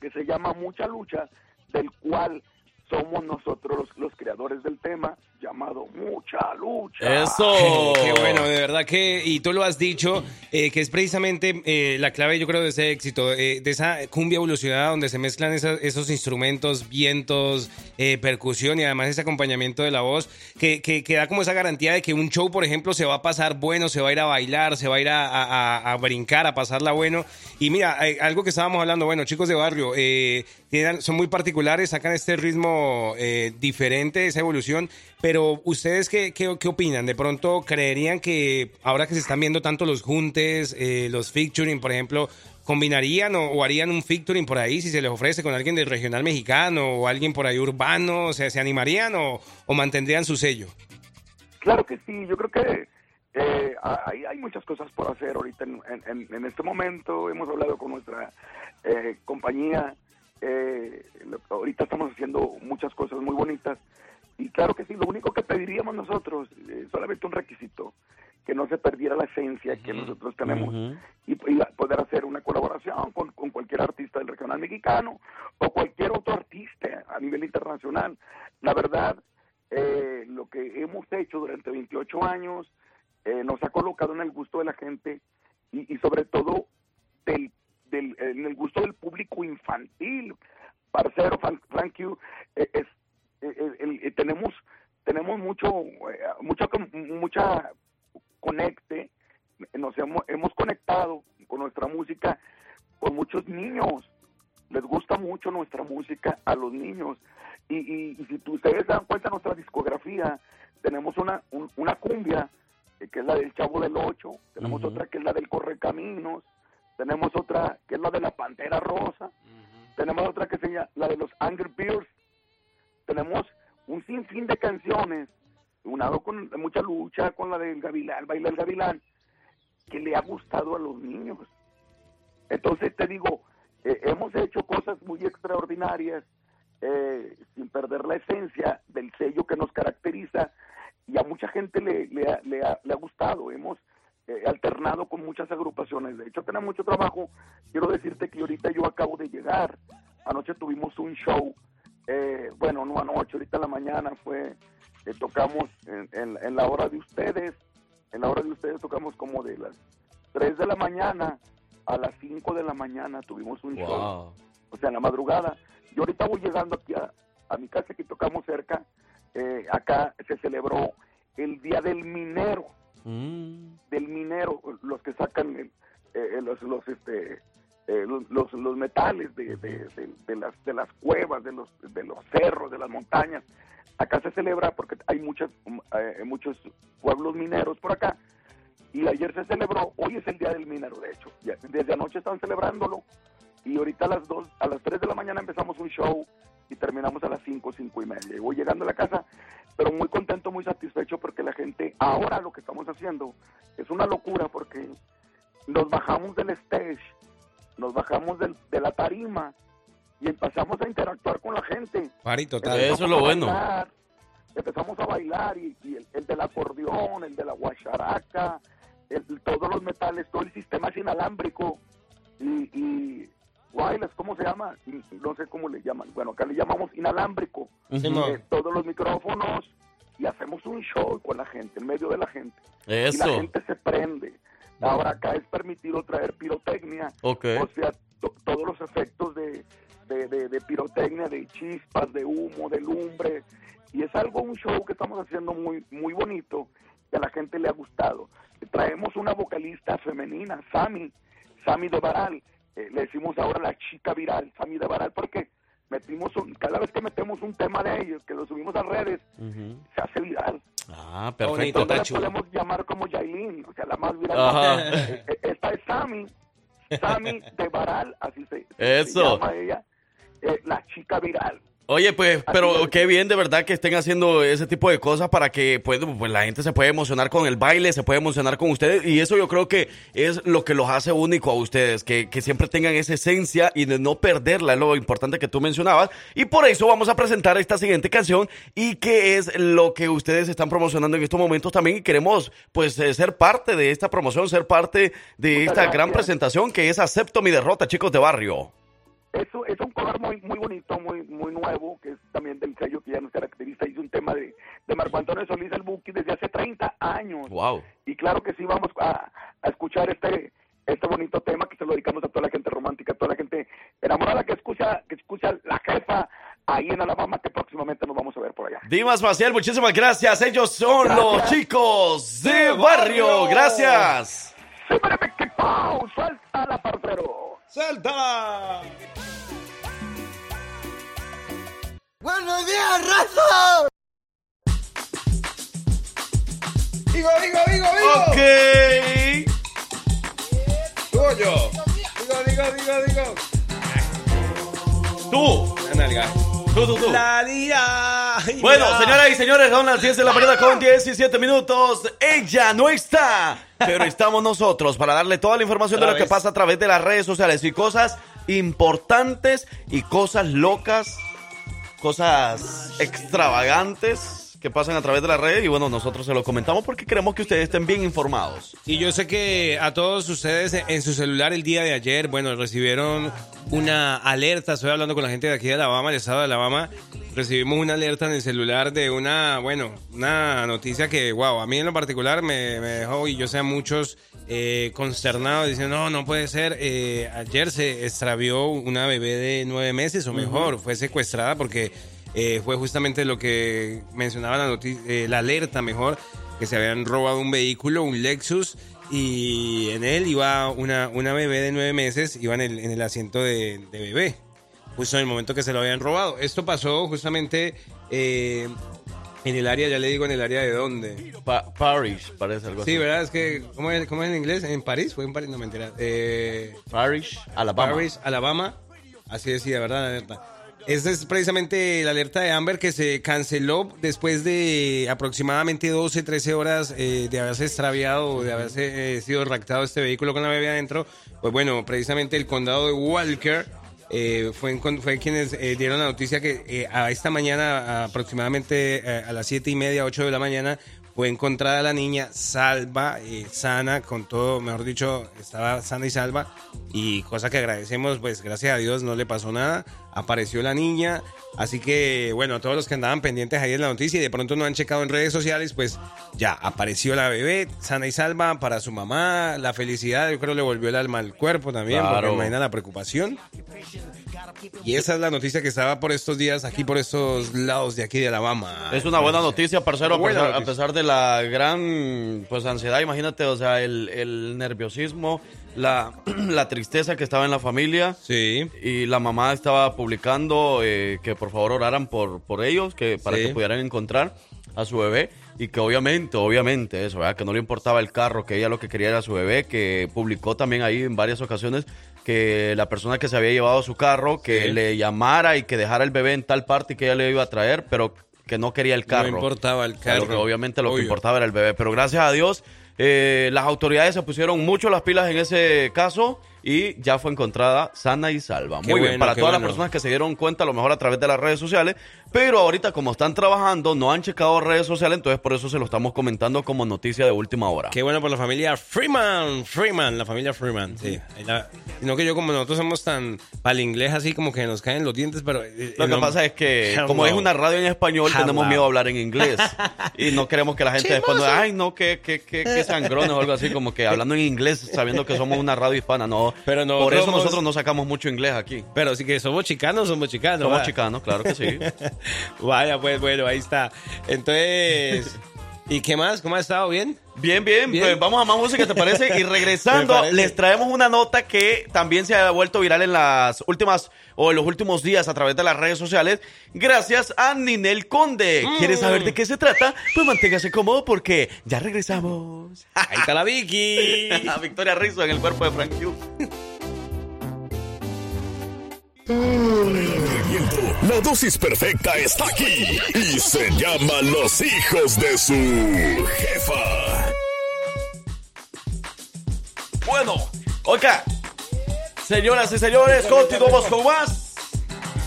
que se llama Mucha Lucha, del cual somos nosotros los, los creadores del tema, llamado Mucha Lucha. ¡Eso! *laughs* Qué bueno, de verdad que, y tú lo has dicho, eh, que es precisamente eh, la clave, yo creo, de ese éxito, eh, de esa cumbia evolucionada donde se mezclan esa- esos instrumentos, vientos, eh, percusión y además ese acompañamiento de la voz, que, que, que da como esa garantía de que un show, por ejemplo, se va a pasar bueno, se va a ir a bailar, se va a ir a, a- a- brincar, a pasarla bueno. Y mira, hay algo que estábamos hablando, bueno, chicos de barrio, eh, tienen- son muy particulares, sacan este ritmo eh, diferente, esa evolución, pero ustedes qué, qué, qué opinan? ¿De pronto creerían que ahora que se están viendo tanto los juntes, eh, los featuring, por ejemplo, combinarían o, harían un featuring por ahí si se les ofrece con alguien del regional mexicano o alguien por ahí urbano? O sea, ¿se animarían o, o mantendrían su sello? Claro que sí, yo creo que eh, hay, hay muchas cosas por hacer ahorita en, en- este momento. Hemos hablado con nuestra compañía, eh, ahorita estamos haciendo muchas cosas muy bonitas. Y claro que sí, lo único que pediríamos nosotros es solamente un requisito, que no se perdiera la esencia que nosotros tenemos y, y poder hacer una colaboración con, con cualquier artista del regional mexicano o cualquier otro artista a nivel internacional. La verdad, eh, lo que hemos hecho durante 28 años eh, nos ha colocado en el gusto de la gente y, y sobre todo del, del- en el gusto del público infantil. Parcero, Frank, Frank Q, eh, es, eh, eh, tenemos tenemos mucho eh, mucha conecte nos hemos, hemos conectado con nuestra música con muchos niños les gusta mucho nuestra música a los niños y, y- y si tú- ustedes dan cuenta de nuestra discografía tenemos una un- una cumbia que es la del Chavo del Ocho tenemos otra que es la del Correcaminos tenemos otra que es la de la Pantera Rosa tenemos otra que se llama la de los Angry Birds tenemos un sinfín de canciones, unado con mucha lucha, con la del Gavilán, Baila el Gavilán, que le ha gustado a los niños. Entonces te digo, eh, hemos hecho cosas muy extraordinarias eh, sin perder la esencia del sello que nos caracteriza y a mucha gente le, le, ha, le ha- le ha gustado. Hemos eh, alternado con muchas agrupaciones. De hecho, tenemos mucho trabajo. Quiero decirte que ahorita yo acabo de llegar. Anoche tuvimos un show eh, bueno, no anoche, ahorita en la mañana fue, eh, tocamos en, en- en la hora de ustedes, en la hora de ustedes tocamos como de las 3 de la mañana a las 5 de la mañana tuvimos un show, o sea, en la madrugada. Yo ahorita voy llegando aquí a, a mi casa, aquí tocamos cerca, eh, acá se celebró el Día del Minero, del minero, los que sacan el- eh, los, los, este, eh, los, los, metales de, de, de- las, de las cuevas, de los, de los cerros, de las montañas. Acá se celebra porque hay muchas, um, eh, muchos pueblos mineros por acá. Y ayer se celebró, hoy es el Día del Minero, de hecho. Ya- desde anoche están celebrándolo. Y ahorita a las dos, a las 3 de la mañana empezamos un show y terminamos a las 5, 5 y media. Y voy llegando a la casa, pero muy contento, muy satisfecho porque la gente, ahora lo que estamos haciendo es una locura porque nos bajamos del stage, nos bajamos del- de la tarima y empezamos a interactuar con la gente. Pari, total. Eso es lo bueno. bailar, empezamos a bailar y, y el, el del acordeón, el de la guacharaca, el- todos los metales, todo el sistema es inalámbrico y, y wireless, ¿cómo se llama? No sé cómo le llaman. Bueno, acá le llamamos inalámbrico. Ujú. Eh, todos los micrófonos y hacemos un show con la gente, en medio de la gente. Y la Eso. gente se prende. Ahora acá es permitido traer pirotecnia. Ok. O sea, to- todos los efectos de, de, de- de pirotecnia, de chispas, de humo, de lumbre. Y es algo, un show que estamos haciendo muy, muy bonito, que a la gente le ha gustado. Traemos una vocalista femenina, Sami, Sami de Baral. Eh, le decimos ahora la chica viral, Sami de Baral, porque metimos un, cada vez que metemos un tema de ellos, que lo subimos a redes, se hace viral. Ah, perfecto. está la chulo. podemos llamar como Yailin, o sea, la más viral. Ajá. *laughs* Eh, eh, Esta es Sami, Sami de Baral, así se, se Eso. llama ella, eh, la chica viral. Oye, pues, pero qué bien de verdad que estén haciendo ese tipo de cosas para que pues, pues, la gente se pueda emocionar con el baile, se puede emocionar con ustedes. Y eso yo creo que es lo que los hace único a ustedes, que, que siempre tengan esa esencia y de no perderla, es lo importante que tú mencionabas. Y por eso vamos a presentar esta siguiente canción y que es lo que ustedes están promocionando en estos momentos también. Y queremos pues eh, ser parte de esta promoción, ser parte de esta gran presentación que es Acepto mi derrota, chicos de barrio. Es, un- es un cover muy muy bonito, muy muy nuevo, que es también del sello que ya nos caracteriza. Es un tema de, de Marco Antonio Solís el Buki desde hace 30 años. Wow. Y claro que sí, vamos a, a escuchar este este bonito tema que se lo dedicamos a toda la gente romántica, a toda la gente enamorada que escucha que escucha la jefa ahí en Alabama, que próximamente nos vamos a ver por allá. Dimas Maciel, muchísimas gracias. Ellos son los chicos de barrio. Gracias. ¡Pau! ¡Suelta la parcero! ¡Suelta! ¡Buenos días, raza! ¡Digo, digo, digo, digo! Ok. ¿Tú o yo? Digo, digo, digo, digo. Tú. La nalga. Tú, tú, tú. La día. Bueno, señoras y señores, son las 10 de la mañana con 17 minutos. Ella no está, pero estamos nosotros para darle toda la información de lo que pasa a través de las redes sociales y cosas importantes y cosas locas, cosas extravagantes que pasan a través de las redes y bueno, nosotros se lo comentamos porque queremos que ustedes estén bien informados. Y yo sé que a todos ustedes en su celular el día de ayer, bueno, recibieron una alerta, estoy hablando con la gente de aquí de Alabama, del estado de Alabama, recibimos una alerta en el celular de una, bueno, una noticia que, wow, a mí en lo particular me, me dejó, y yo sé a muchos eh, consternados, diciendo, no, no puede ser, eh, ayer se extravió una bebé de nueve meses o mejor, fue secuestrada porque eh, fue justamente lo que mencionaba la, eh, la alerta mejor, que se habían robado un vehículo, un Lexus, y en él iba una, una bebé de nueve meses, iba en el, en el asiento de, de bebé, justo en el momento que se lo habían robado. Esto pasó justamente eh, en el área, ya le digo en el área de dónde. Pa- Parish, parece algo así. Sí, ¿verdad? Es que, ¿cómo es, cómo es en inglés? ¿En París? ¿Fue en París? No, mentira. Eh, Parish, Alabama. Parish, Alabama. Así decía, ¿verdad? La alerta. Esta es precisamente la alerta de Amber que se canceló después de aproximadamente 12, 13 horas eh, de haberse extraviado, de haberse eh, sido raptado este vehículo con la bebé adentro. Pues bueno, precisamente el condado de Walker eh, fue, fue quienes dieron la noticia que a esta mañana, aproximadamente a las 7 y media, 8 de la mañana, fue encontrada la niña salva, eh, sana, con todo, mejor dicho, estaba sana y salva. Y cosa que agradecemos, pues gracias a Dios no le pasó nada. Apareció la niña. Así que, bueno, a todos los que andaban pendientes ahí en la noticia y de pronto no han checado en redes sociales, pues ya apareció la bebé, sana y salva para su mamá. La felicidad, yo creo, le volvió el alma al cuerpo también, Claro. porque imagina la preocupación. Y esa es la noticia que estaba por estos días aquí, por estos lados de aquí de Alabama. Es una buena noticia, parcero, a Buena pesar, a pesar de la gran pues ansiedad, imagínate, o sea, el, el nerviosismo, la, *clears throat* la tristeza que estaba en la familia. Sí. Y la mamá estaba publicando eh, que por favor oraran por, por ellos, que para Sí. que pudieran encontrar a su bebé. Y que obviamente, obviamente eso, ¿verdad? Que no le importaba el carro, que ella lo que quería era su bebé, que publicó también ahí en varias ocasiones que la persona que se había llevado su carro, que Sí. le llamara y que dejara el bebé en tal parte y que ella le iba a traer, pero que no quería el carro. No importaba el lo carro. que obviamente lo que importaba era el bebé. Pero gracias a Dios, eh, las autoridades se pusieron mucho las pilas en ese caso y ya fue encontrada sana y salva. Qué Muy bien, para todas las personas que se dieron cuenta, a lo mejor a través de las redes sociales, pero ahorita como están trabajando, no han checado redes sociales, entonces por eso se lo estamos comentando como noticia de última hora. Qué bueno por la familia Freeman, Freeman, la familia Freeman, sí. La- sino que yo como nosotros somos tan para el inglés así como que nos caen los dientes, pero... eh, Lo que no- pasa es que, Hello. *laughs* como es una radio en español, tenemos miedo a hablar en inglés. *laughs* Y no queremos que la gente después nos diga, ay, no, qué, qué, qué, qué sangrones o algo así, como que *laughs* hablando en inglés, sabiendo que somos una radio hispana. No, Pero por eso somos- nosotros no sacamos mucho inglés aquí. Pero sí que somos chicanos, somos chicanos. Somos ¿va? chicanos, claro que sí. *laughs* Vaya, pues bueno, ahí está. Entonces, ¿y qué más? ¿Cómo ha estado? ¿Bien? Bien, bien, Bien. pues vamos a más música, ¿te parece? Y *laughs* regresando, parece. les traemos una nota que también se ha vuelto viral en las últimas o en los últimos días a través de las redes sociales, gracias a Ninel Conde. ¿Quieres saber de qué se trata? Pues manténgase cómodo porque ya regresamos. *laughs* Ahí está la Vicky. Victoria Rizzo en el cuerpo de Frank Hughes. La dosis perfecta está aquí y se llama Los hijos de su jefa. Bueno, ok. Señoras y señores, continuamos con más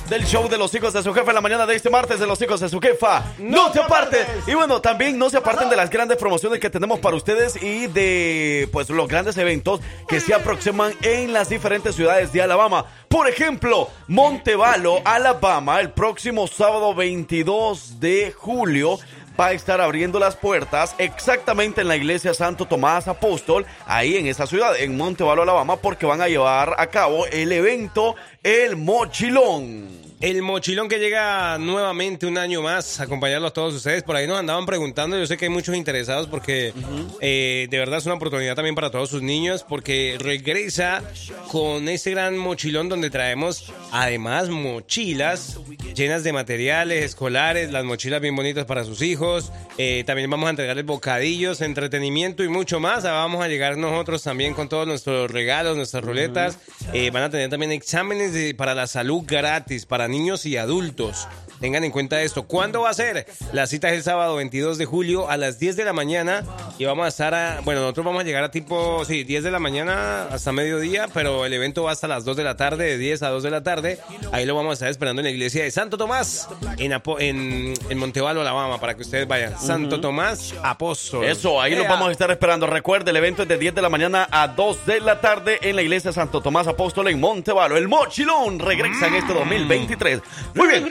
del show de los hijos de su jefa en la mañana de este martes de los hijos de su jefa. No, te apartes. Y bueno, también no se aparten de las grandes promociones que tenemos para ustedes y de pues los grandes eventos que se aproximan en las diferentes ciudades de Alabama. Por ejemplo, Montevalo, Alabama, el próximo sábado 22 de julio va a estar abriendo las puertas exactamente en la iglesia Santo Tomás Apóstol, ahí en esa ciudad, en Montevalo, Alabama, porque van a llevar a cabo el evento El Mochilón. El mochilón que llega nuevamente un año más acompañarlos a todos ustedes. Por ahí nos andaban preguntando. Yo sé que hay muchos interesados porque eh, de verdad es una oportunidad también para todos sus niños porque regresa con ese gran mochilón donde traemos además mochilas llenas de materiales escolares, las mochilas bien bonitas para sus hijos. Eh, también vamos a entregarles bocadillos, entretenimiento y mucho más. Ah, Vamos a llegar nosotros también con todos nuestros regalos, nuestras ruletas. Eh, van a tener también exámenes de- para la salud gratis para niños y adultos. Tengan en cuenta esto. ¿Cuándo va a ser? La cita es el sábado 22 de julio a las 10 de la mañana y vamos a estar a... Bueno, nosotros vamos a llegar a tipo, sí, 10 de la mañana hasta mediodía, pero el evento va hasta las 2 de la tarde, de 10 a 2 de la tarde. Ahí lo vamos a estar esperando en la iglesia de Santo Tomás, en, Apo- en, en Montevalo, Alabama, para que ustedes vayan. Santo Tomás Apóstol. Eso, ahí los vamos a estar esperando. Recuerde, el evento es de 10 de la mañana a 2 de la tarde en la iglesia Santo Tomás Apóstol en Montevalo. El Mochilón regresa en este 2023. Muy bien.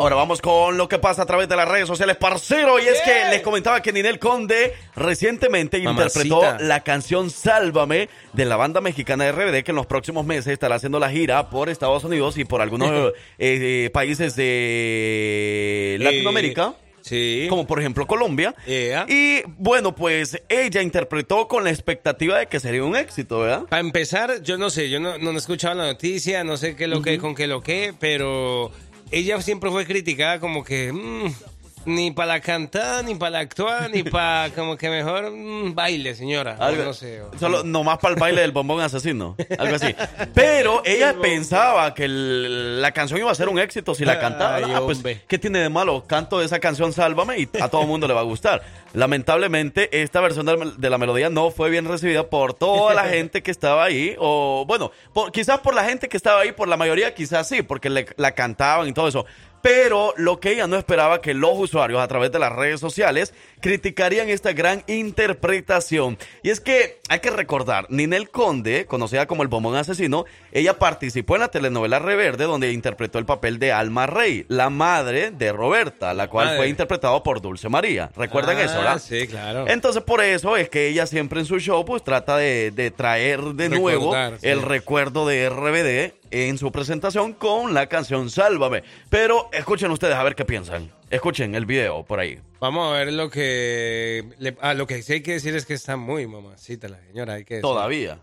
Ahora vamos con lo que pasa a través de las redes sociales, parcero. Y es que les comentaba que Ninel Conde recientemente Mamacita. interpretó la canción Sálvame de la banda mexicana de RBD, que en los próximos meses estará haciendo la gira por Estados Unidos y por algunos *laughs* eh, países de Latinoamérica. Sí. Como por ejemplo Colombia. Y bueno, pues ella interpretó con la expectativa de que sería un éxito, ¿verdad? Para empezar, yo no sé, yo no, no he escuchado la noticia, no sé qué lo que, con qué lo que, pero ella siempre fue criticada como que mm, ni para la cantada, ni para la actuada, ni para *laughs* como que mejor mm, baile, señora. Algo- no sé. o- Solo nomás para el baile del bombón asesino. Algo así. *laughs* Pero ella pensaba que el- la canción iba a ser un éxito si la cantaba. Ay, Ah, pues. ¿qué tiene de malo? Canto esa canción Sálvame y a todo el mundo le va a gustar. Lamentablemente, esta versión de la- de la melodía no fue bien recibida por toda la *laughs* gente que estaba ahí. O bueno, por- quizás por la gente que estaba ahí, por la mayoría quizás sí, porque le- la cantaban y todo eso. Pero lo que ella no esperaba que los usuarios a través de las redes sociales criticarían esta gran interpretación. Y es que hay que recordar, Ninel Conde, conocida como el bombón asesino, ella participó en la telenovela Reverde donde interpretó el papel de Alma Rey, la madre de Roberta, la cual Madre. fue interpretado por Dulce María. ¿Recuerdan Ah, eso, verdad? Sí, claro. Entonces por eso es que ella siempre en su show pues trata de, de traer de nuevo sí. el recuerdo de RBD en su presentación con la canción Sálvame. Pero escuchen ustedes a ver qué piensan. Escuchen el video por ahí. Vamos a ver lo que... le- ah, lo que sí hay que decir es que está muy mamacita la señora, hay que decir. Todavía.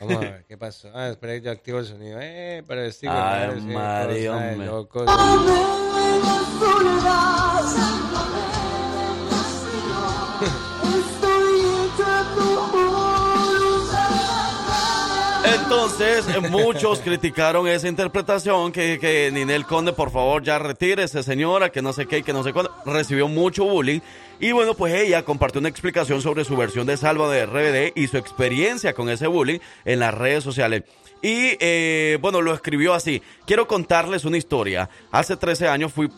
Vamos a ver, ¿qué pasó? Ah, espera, yo activo el sonido. Eh, pero. Ay, sí, Mario, hombre. locos. *laughs* Entonces, muchos criticaron esa interpretación, que, que Ninel Conde, por favor, ya retírese, señora, que no sé qué, que no sé cuándo. Recibió mucho bullying. Y bueno, pues ella compartió una explicación sobre su versión de Salva de RBD y su experiencia con ese bullying en las redes sociales. Y eh, bueno, lo escribió así. Quiero contarles una historia. Hace 13 años fui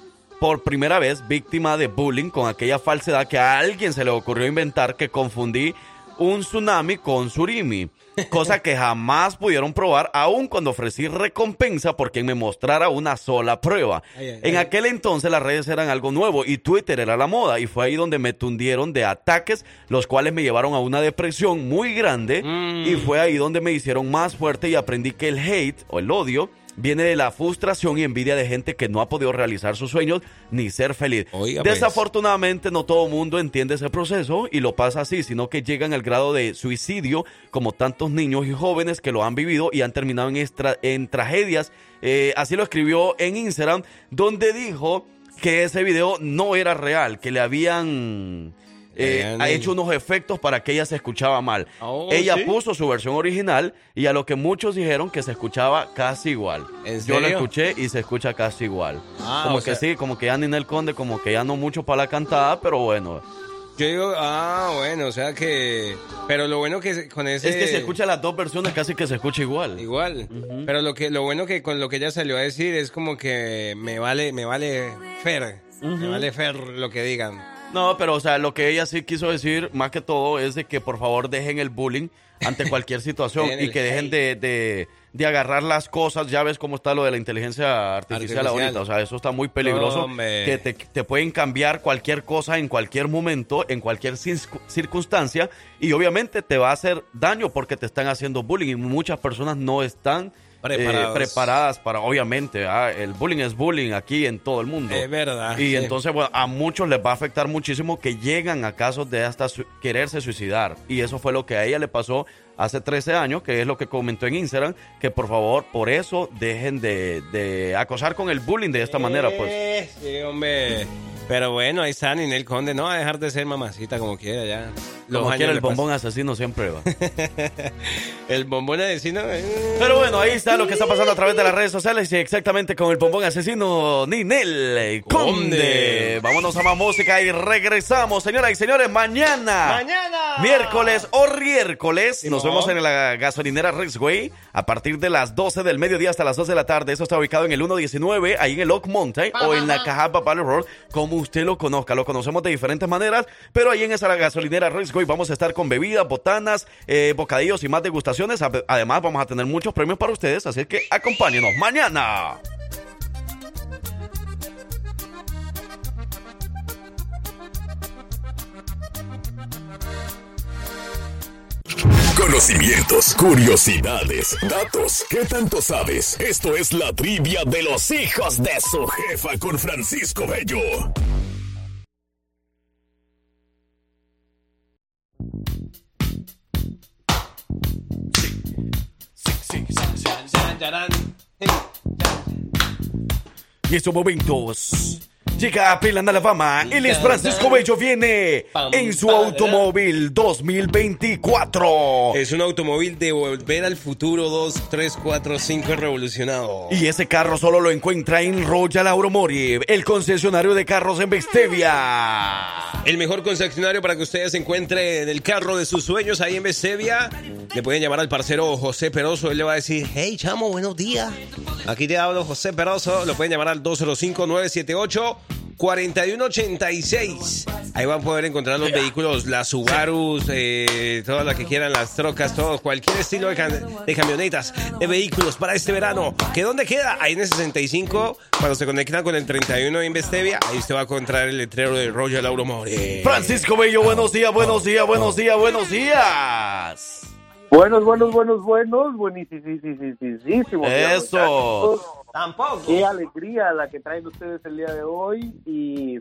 por primera vez víctima de bullying con aquella falsedad que a alguien se le ocurrió inventar que confundí un tsunami con surimi, cosa que jamás pudieron probar aun cuando ofrecí recompensa por quien me mostrara una sola prueba. Ay, ay, En ay. aquel entonces las redes eran algo nuevo y Twitter era la moda y fue ahí donde me tundieron de ataques, los cuales me llevaron a una depresión muy grande Mm. y fue ahí donde me hicieron más fuerte y aprendí que el hate o el odio viene de la frustración y envidia de gente que no ha podido realizar sus sueños ni ser feliz. Oiga, pues. Desafortunadamente no todo mundo entiende ese proceso y lo pasa así, sino que llegan al grado de suicidio como tantos niños y jóvenes que lo han vivido y han terminado en, extra- en tragedias. Eh, así lo escribió en Instagram, donde dijo que ese video no era real, que le habían eh, ha hecho unos efectos para que ella se escuchaba mal. Oh, ella ¿sí? puso su versión original y a lo que muchos dijeron que se escuchaba casi igual. ¿En Yo la escuché y se escucha casi igual. Ah, como que sea- sí, como que ya Ninel Conde, como que ya no mucho para la cantada, pero bueno. Yo digo, ah, bueno, o sea que... Pero lo bueno que con ese... Es que se escucha las dos versiones, casi que se escucha igual. Igual. Pero lo que lo bueno que con lo que ella salió a decir es como que me vale, me vale fer. Me vale fer lo que digan. No, pero o sea, lo que ella sí quiso decir, más que todo, es de que por favor dejen el bullying ante *laughs* cualquier situación y que dejen de, de, de agarrar las cosas. Ya ves cómo está lo de la inteligencia artificial, Artificial. ahorita. O sea, eso está muy peligroso. No, que te, te pueden cambiar cualquier cosa en cualquier momento, en cualquier circu- circunstancia. Y obviamente te va a hacer daño porque te están haciendo bullying. Y muchas personas no están eh, Preparados. preparadas para, obviamente, ah, el bullying es bullying aquí en todo el mundo. Es verdad. Y sí. entonces, bueno, a muchos les va a afectar muchísimo que llegan a casos de hasta su- quererse suicidar. Y eso fue lo que a ella le pasó hace 13 años, que es lo que comentó en Instagram, que por favor, por eso dejen de, de acosar con el bullying de esta manera, pues. Sí, hombre. Pero bueno, ahí está Ninel Conde. No va a dejar de ser mamacita como quiera ya. Los Como quiera, el pasan. bombón asesino siempre va. *laughs* El bombón asesino. eh. Pero bueno, ahí está lo que está pasando a través de las redes sociales y exactamente con el bombón asesino Ninel Conde. Conde. Vámonos a más música y regresamos, señoras y señores, mañana. Mañana. Miércoles o miércoles. Nos Vemos en la gasolinera Rexway a partir de las 12 del mediodía hasta las 2 de la tarde. Eso está ubicado en el 119, ahí en el Oak Mountain o en la Cajapa Valley Road, como usted lo conozca. Lo conocemos de diferentes maneras, pero ahí en esa gasolinera Rexway vamos a estar con bebidas, botanas, eh, bocadillos y más degustaciones. Ade- Además, vamos a tener muchos premios para ustedes, así que acompáñenos mañana. Conocimientos, curiosidades, datos. ¿Qué tanto sabes? Esto es la trivia de los hijos de su jefa con Francisco Bello. Y estos momentos. Llega a Pelanda la Fama. Él es Francisco Bello. Viene en su automóvil 2024. Es un automóvil de volver al futuro 2, 3, 4, 5 revolucionado. Y ese carro solo lo encuentra en Royal Auromori, el concesionario de carros en Vestevia. El mejor concesionario para que ustedes encuentren el carro de sus sueños ahí en Besevia. Le pueden llamar al parcero José Peroso. Él le va a decir, hey, chamo, buenos días. Aquí te hablo José Peroso. Lo pueden llamar al 205-978-4186. Ahí van a poder encontrar los vehículos, las Subarus, eh, todas las que quieran, las trocas, todos, cualquier estilo de, cam- de camionetas, de vehículos para este verano. ¿Que dónde queda? Ahí en el 65, cuando se conectan con el 31 en Bestevia, ahí usted va a encontrar el letrero de Royal Auromore. Francisco Bello, buenos días, buenos días, buenos días, buenos días. Buenos, buenos, buenos, buenos, buenísimos. Eso. Tampoco. Qué alegría la que traen ustedes el día de hoy y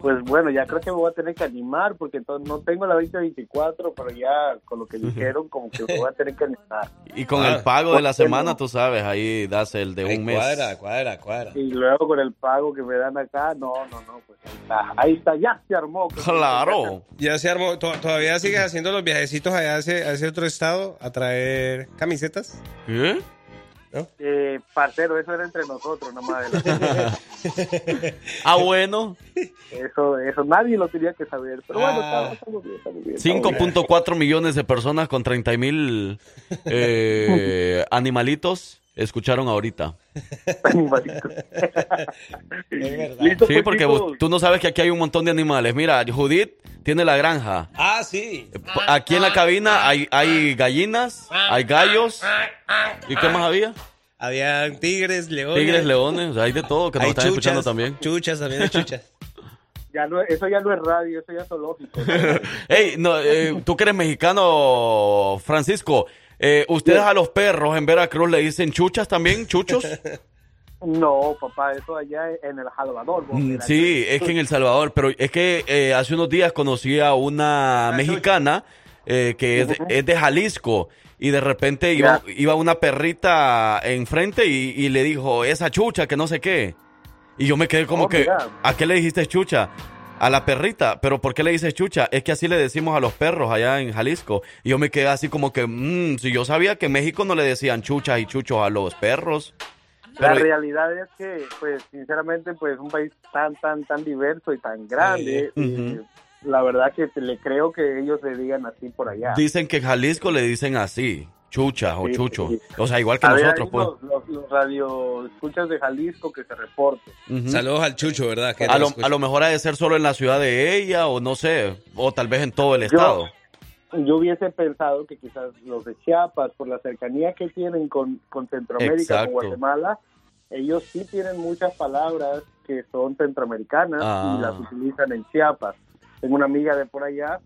pues bueno, ya creo que me voy a tener que animar porque no tengo la 2024, pero ya con lo que dijeron como que me voy a tener que animar. *laughs* Y con Ah. el pago de la Bueno. semana, tú sabes, ahí das el de Ahí un mes. cuadra, cuadra, cuadra. Y luego con el pago que me dan acá, no, no, no, pues ahí está, ahí está, ya se armó. Claro. Ya se armó, to- todavía sigues haciendo los viajecitos allá a ese, a ese otro estado a traer camisetas. ¿Qué? Eh, parcero, eso era entre nosotros nomás. *laughs* Ah, bueno. Eso, eso nadie lo tenía que saber. Pero bueno, Ah. estamos, estamos bien, estamos bien. estamos bien. 5.4 millones de personas con 30 mil eh, *laughs* animalitos escucharon ahorita. *laughs* Sí, pues, porque vos- tú no sabes que aquí hay un montón de animales. Mira, Judith tiene la granja. Ah, sí. Aquí en la cabina hay, hay gallinas, hay gallos. ¿Y qué más había? Había tigres, leones. Tigres, leones, o sea, hay de todo que nos Hay están escuchando también. Chuchas, también hay chuchas. *laughs* Ya no, eso ya no es radio, eso ya es zoológico. *laughs* Ey, no, eh, tú que eres mexicano, Francisco, eh, ¿ustedes a los perros en Veracruz le dicen chuchas también? ¿Chuchos? *laughs* No, papá, eso allá en El Salvador. Mm. Sí, es que en El Salvador, pero es que eh, hace unos días conocí a una mexicana eh, que es de, es de Jalisco y de repente iba, iba una perrita enfrente y, y le dijo, esa chucha, que no sé qué. Y yo me quedé como Oh, que, mira. ¿a qué le dijiste chucha? A la perrita, pero ¿por qué le dices chucha? Es que así le decimos a los perros allá en Jalisco. Y yo me quedé así como que, mmm, si yo sabía que en México no le decían chuchas y chuchos a los perros. La realidad es que, pues, sinceramente, pues, un país tan, tan, tan diverso y tan grande, eh, la verdad que le creo que ellos le digan así por allá. Dicen que en Jalisco le dicen así, chuchas o Sí, chuchos. sí. O sea, igual que A ver, nosotros, pues. Los, los, los radio escuchas de Jalisco que se reporten. Saludos al Chucho, ¿verdad? Que A lo, escucha. a lo mejor ha de ser solo en la ciudad de ella, o no sé, o tal vez en todo el estado. Yo hubiese pensado que quizás los de Chiapas, por la cercanía que tienen con, con Centroamérica, Exacto. con Guatemala, ellos sí tienen muchas palabras que son centroamericanas Ah. y las utilizan en Chiapas. Tengo una amiga de por allá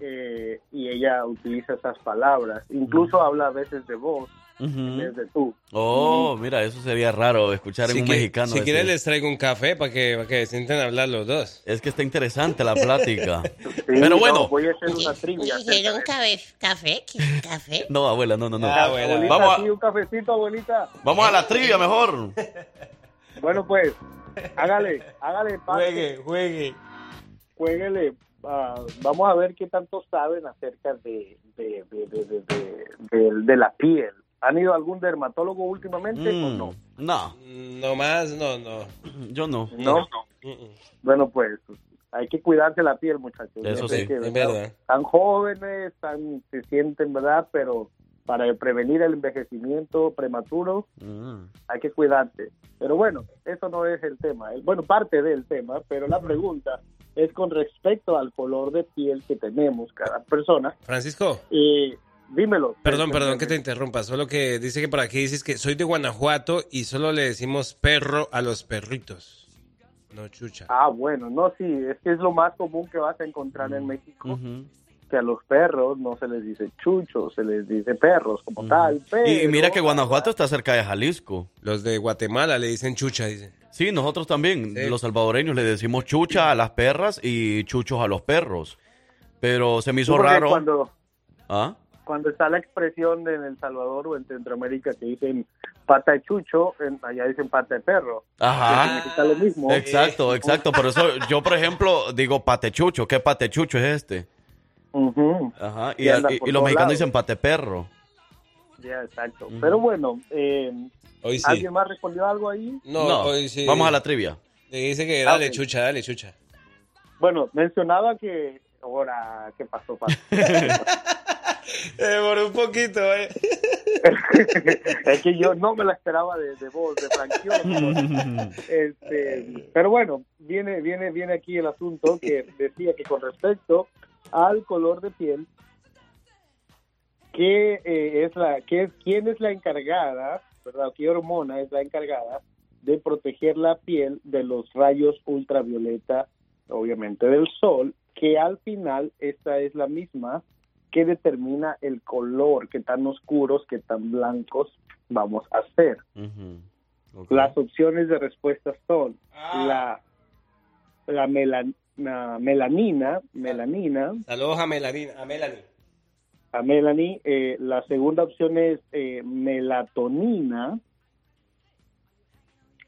eh, y ella utiliza esas palabras. Incluso habla a veces de vos en vez de tú. Oh, mira, eso sería raro escuchar en un que- mexicano. Si ese. quieres les traigo un café para que, para que se intenten hablar los dos. Es que está interesante la plática. *laughs* Sí, Pero no, bueno. voy a hacer una trivia. ¿Dijeron café? ¿Café? ¿Qué- ¿Café? No, abuela, no, no, no. Ah, abuela. Abuelita, Vamos sí, a, un cafecito, abuelita. vamos a la trivia mejor. Bueno, pues, hágale, hágale, pase. Juegue, juegue. jueguele. Ah, vamos a ver qué tanto saben acerca de, de, de, de, de, de- de- de la piel. ¿Han ido a algún dermatólogo últimamente o Mm, no? no, No más, no, no. *clears throat* yo no. No. Mm-mm. Bueno, pues hay que cuidarse la piel, muchachos. Eso sí, que, es ¿verdad? Están jóvenes, están, se sienten, ¿verdad? Pero para prevenir el envejecimiento prematuro Mm. hay que cuidarse. Pero bueno, eso no es el tema. El- Bueno, parte del tema, pero la pregunta es con respecto al color de piel que tenemos cada persona. Francisco, Y dímelo. perdón, perdón que te interrumpa. Solo que dice que por aquí dices que soy de Guanajuato y solo le decimos perro a los perritos. No chucha. Ah, bueno, no, sí, es que es lo más común que vas a encontrar Mm. en México, Ujú. que a los perros no se les dice chuchos, se les dice perros como tal. Pero... Y, mira que Guanajuato está cerca de Jalisco. Los de Guatemala le dicen chucha, dice. Sí, nosotros también, Sí. los salvadoreños, le decimos chucha a las perras y chuchos a los perros. Pero se me hizo raro. Cuando, ¿Ah? cuando está la expresión en El Salvador o en Centroamérica que dicen pata de chucho, en- allá dicen pata de perro. Ajá. Que lo mismo. Exacto, exacto. Por eso yo, por ejemplo, digo patechucho. ¿Qué patechucho es este? Ujú. Ajá. Y, Y anda y- por y los mexicanos lados. dicen pateperro. Ya, exacto. Pero bueno, eh, Hoy sí. ¿alguien más respondió algo ahí? No, No, hoy sí. Vamos a la trivia. Le dice que dale Ah, ok. chucha, dale chucha. Bueno, mencionaba que... Ahora, ¿qué pasó? pasó? Eh, por un poquito, eh. *laughs* es que yo no me la esperaba de, de vos, de Franquión. *laughs* este, pero bueno, viene, viene, viene aquí el asunto que decía que con respecto al color de piel, que eh, es la, que es, quién es la encargada, verdad, qué hormona es la encargada de proteger la piel de los rayos ultravioleta, obviamente del sol, que al final esta es la misma que determina el color, qué tan oscuros, qué tan blancos vamos a ser. Las opciones de respuesta son la, la, melan- la melanina, melanina, Saludos a Melanie. A Melanie. A Melanie. eh, la segunda opción es eh, melatonina.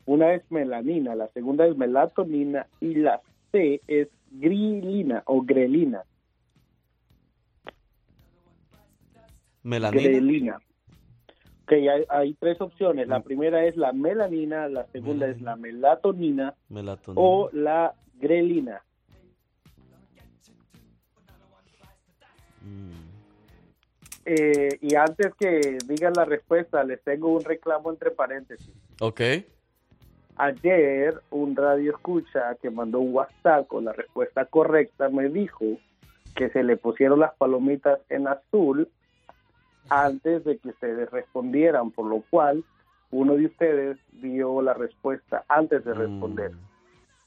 Una es melanina, la segunda es melatonina y la C es grilina o grelina. Melanina. Grelina. Ok, hay, hay tres opciones. La primera es la melanina, la segunda es la melatonina Melatonina. o la grelina. Mm. Eh, y antes que digan la respuesta, les tengo un reclamo entre paréntesis. Ok. Ayer un radio escucha que mandó un WhatsApp con la respuesta correcta me dijo que se le pusieron las palomitas en azul antes de que ustedes respondieran, por lo cual uno de ustedes vio la respuesta antes de responder.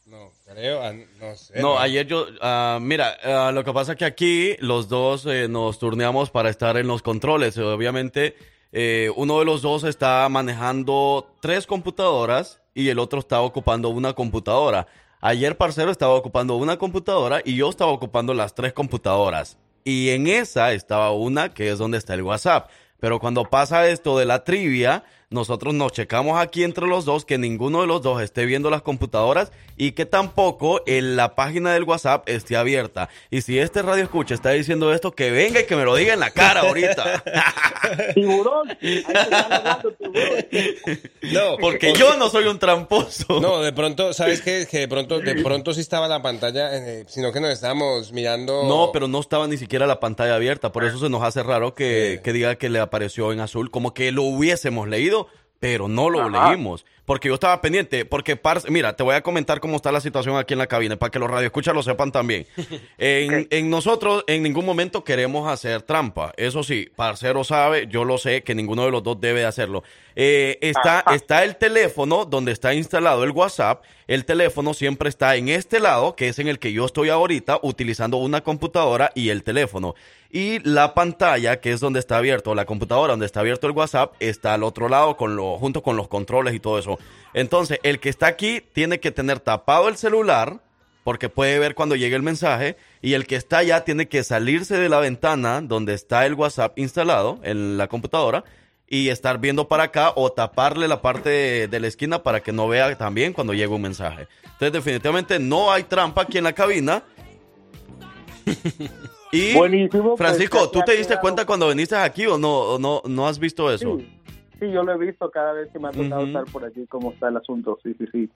No, creo, ah, no sé. No, ayer yo, ah, mira, ah, lo que pasa es que aquí los dos eh, nos turneamos para estar en los controles. Obviamente, eh, uno de los dos está manejando tres computadoras y el otro está ocupando una computadora. Ayer, parcero, estaba ocupando una computadora y yo estaba ocupando las tres computadoras. Y en esa estaba una que es donde está el WhatsApp. Pero cuando pasa esto de la trivia, nosotros nos checamos aquí entre los dos que ninguno de los dos esté viendo las computadoras y que tampoco en la página del WhatsApp esté abierta. Y si este radio escucha está diciendo esto, que venga y que me lo diga en la cara ahorita. *laughs* Tiburón. Hablando. No, Porque yo no soy un tramposo. No, de pronto, ¿sabes qué? Que de pronto, de pronto sí estaba la pantalla, eh, sino que nos estábamos mirando. No, pero no estaba ni siquiera la pantalla abierta, por eso se nos hace raro que, que diga que le apareció en azul, como que lo hubiésemos leído, pero no lo Ajá. leímos. Porque yo estaba pendiente, porque, parce, mira, te voy a comentar cómo está la situación aquí en la cabina, para que los radioescuchas lo sepan también. *laughs* En, en nosotros, en ningún momento queremos hacer trampa. Eso sí, parcero sabe, yo lo sé, que ninguno de los dos debe hacerlo. Eh, está, está el teléfono donde está instalado el WhatsApp. El teléfono siempre está en este lado, que es en el que yo estoy ahorita, utilizando una computadora y el teléfono. Y la pantalla, que es donde está abierto, la computadora donde está abierto el WhatsApp, está al otro lado con lo, junto con los controles y todo eso. Entonces, el que está aquí tiene que tener tapado el celular, porque puede ver cuando llegue el mensaje, y el que está allá tiene que salirse de la ventana donde está el WhatsApp instalado en la computadora y estar viendo para acá o taparle la parte de, de la esquina para que no vea también cuando llegue un mensaje. Entonces, definitivamente no hay trampa aquí en la cabina. *laughs* y Buenísimo, pues, Francisco, ¿tú te diste cuenta cuando viniste aquí o no, o no, no has visto eso? Sí, sí, yo lo he visto cada vez que me ha tocado estar por aquí, cómo está el asunto. Sí, sí, sí.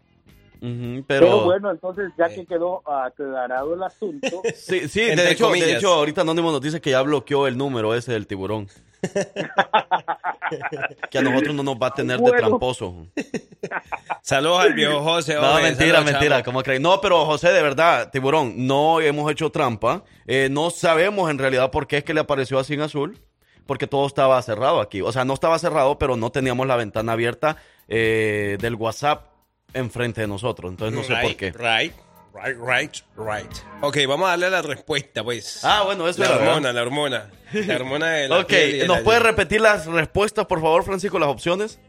Pero, pero, bueno, entonces, ya que quedó aclarado el asunto, *laughs* sí, sí, de hecho, de hecho, ahorita Anónimo nos dice que ya bloqueó el número ese del tiburón. *laughs* que a nosotros no nos va a tener de tramposo. *laughs* Saludos al viejo José. No, mentira, saludos, mentira. ¿cómo crees? No, pero José, de verdad, tiburón, no hemos hecho trampa. Eh, no sabemos en realidad por qué es que le apareció así en azul. Porque todo estaba cerrado aquí. O sea, no estaba cerrado, pero no teníamos la ventana abierta eh, del WhatsApp enfrente de nosotros. Entonces no sé por Right, qué. Right, right, right, right. Ok, vamos a darle la respuesta, pues. Ah, bueno, eso La hormona, la hormona. La *laughs* hormona de la Ok, piel y de ¿nos la- puede repetir las respuestas, por favor, Francisco, las opciones?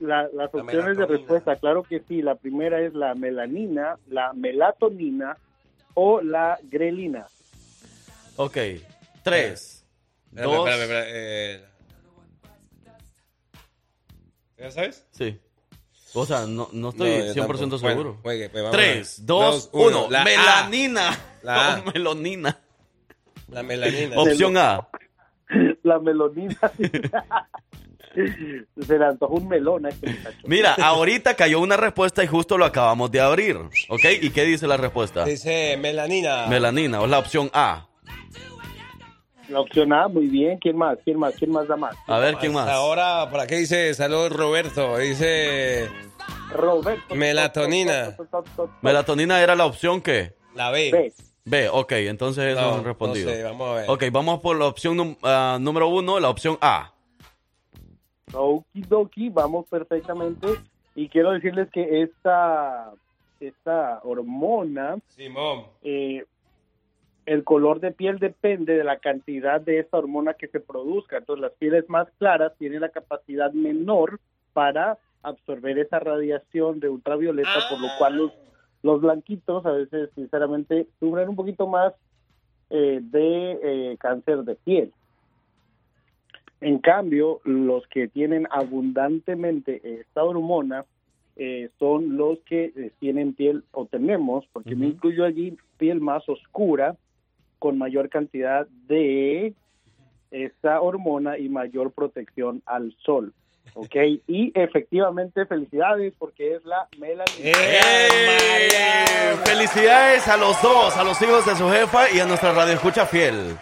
la- las opciones de respuesta, claro que sí. La primera es la melanina, la melatonina o la grelina. Ok, tres, Espérame, dos... espérame, espérame, eh. ¿Ya sabes? Sí. O sea, no, no estoy No, yo 100% tampoco. seguro. Bueno, juegue, pues, 3, 2, Dos, 1. uno. La A. Melanina. La A. *laughs* No, melanina. La melanina. Opción A. La melonina. *laughs* Se le antojó un melón a este muchacho. Mira, ahorita cayó una respuesta y justo lo acabamos de abrir. ¿Ok? ¿Y qué dice la respuesta? Dice melanina. Melanina, o la opción A. La opción A, muy bien. ¿Quién más? ¿Quién más? ¿Quién más da más? A ver, ¿quién más? Ahora, ¿para qué dice saludos Roberto? Dice Roberto. Melatonina. Melatonina era la opción que. la B. B. B, ok, entonces eso No, respondido. no sé, vamos a ver. Ok, vamos por la opción ah, número uno, la opción A. Okidoki, vamos perfectamente. Y quiero decirles que esta, esta hormona, Simón. eh, el color de piel depende de la cantidad de esta hormona que se produzca. Entonces, las pieles más claras tienen la capacidad menor para absorber esa radiación de ultravioleta, por lo cual los, los blanquitos a veces, sinceramente, sufren un poquito más eh, de eh, cáncer de piel. En cambio, los que tienen abundantemente esta hormona eh, son los que eh, tienen piel, o tenemos, porque me incluyo allí, piel más oscura, con mayor cantidad de esta hormona y mayor protección al sol. ¿Ok? *laughs* Y efectivamente, felicidades, porque es la melanina. ¡Eh! Felicidades a los dos, a los hijos de su jefa y a nuestra radio escucha fiel.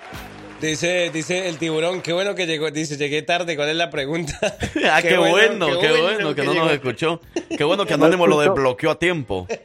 Dice, dice el tiburón, qué bueno que llegó. Dice, llegué tarde, ¿cuál es la pregunta? *laughs* Ah, qué, bueno, qué bueno, que no nos escuchó. Qué bueno que Anónimo lo desbloqueó a tiempo. *laughs*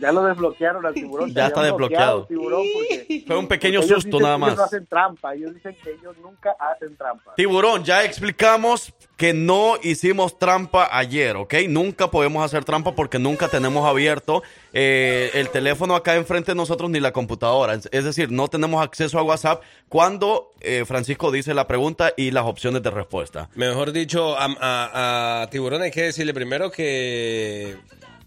Ya lo desbloquearon al tiburón. *laughs* Ya está desbloqueado. al tiburón porque- Fue un pequeño ellos susto dicen nada que Ellos no más. hacen trampa. Ellos dicen que ellos nunca hacen trampa. Tiburón, ya explicamos que no hicimos trampa ayer, ¿ok? Nunca podemos hacer trampa porque nunca tenemos abierto eh, el teléfono acá enfrente de nosotros ni la computadora. Es es decir, no tenemos acceso a WhatsApp cuando eh, Francisco dice la pregunta y las opciones de respuesta. Mejor dicho, a, a- a Tiburón hay que decirle primero que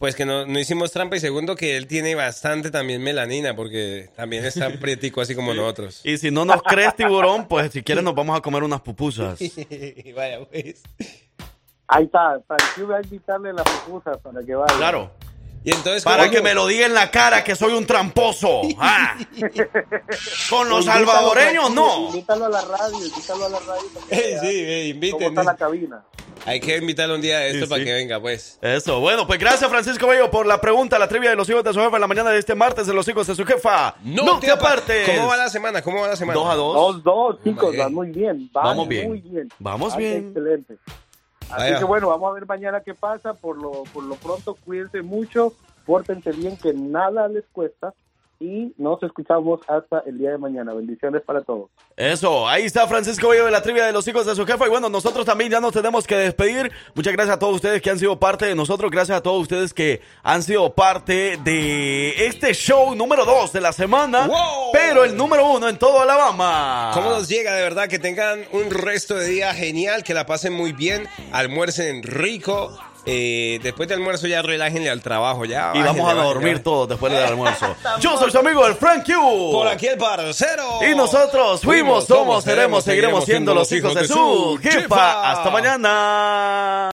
pues que no, no hicimos trampa y segundo que él tiene bastante también melanina porque también está *laughs* prietico así como nosotros. Y si no nos crees, tiburón, pues si quieres nos *laughs* vamos a comer unas pupusas. *laughs* Vaya, pues. Ahí está, Frankie va a invitarle la pupusa para que vaya. Claro. Y entonces, Para ¿cómo- que me lo diga en la cara que soy un tramposo. Ah. Con los salvadoreños, no. Invítalo a la radio, invítalo a la radio. para que Eh, sí, eh, ¿Cómo está la cabina? Hay que invitarlo un día de esto Sí, para sí. que venga, pues. Eso, bueno, pues gracias Francisco Bello por la pregunta, la trivia de los hijos de su jefa en la mañana de este martes de los hijos de su jefa. No, te apartes. ¿Cómo va la semana? ¿Cómo va la semana? Dos a dos. Dos, dos, chicos, van muy bien. van Vamos bien. Muy bien. Vamos bien. Excelente. Así Vaya. que bueno, vamos a ver mañana qué pasa. Por lo, por lo pronto, cuídense mucho, pórtense bien, que nada les cuesta. Y nos escuchamos hasta el día de mañana. Bendiciones para todos. Eso, ahí está Francisco Bello de la trivia de los hijos de su jefa. Y bueno, nosotros también ya nos tenemos que despedir. Muchas gracias a todos ustedes que han sido parte de nosotros. Gracias a todos ustedes que han sido parte de este show número 2 de la semana. ¡Wow! Pero el número uno en todo Alabama. ¿Cómo nos llega de verdad? Que tengan un resto de día genial, que la pasen muy bien, almuercen rico. Eh, después del almuerzo ya relájenle al trabajo, ya. Y vamos a dormir todos después del almuerzo. *laughs* Yo soy su amigo el Frank Q. Por aquí el parcero. Y nosotros fuimos, somos, seremos, seguiremos siendo los hijos de su jefa. Hasta mañana.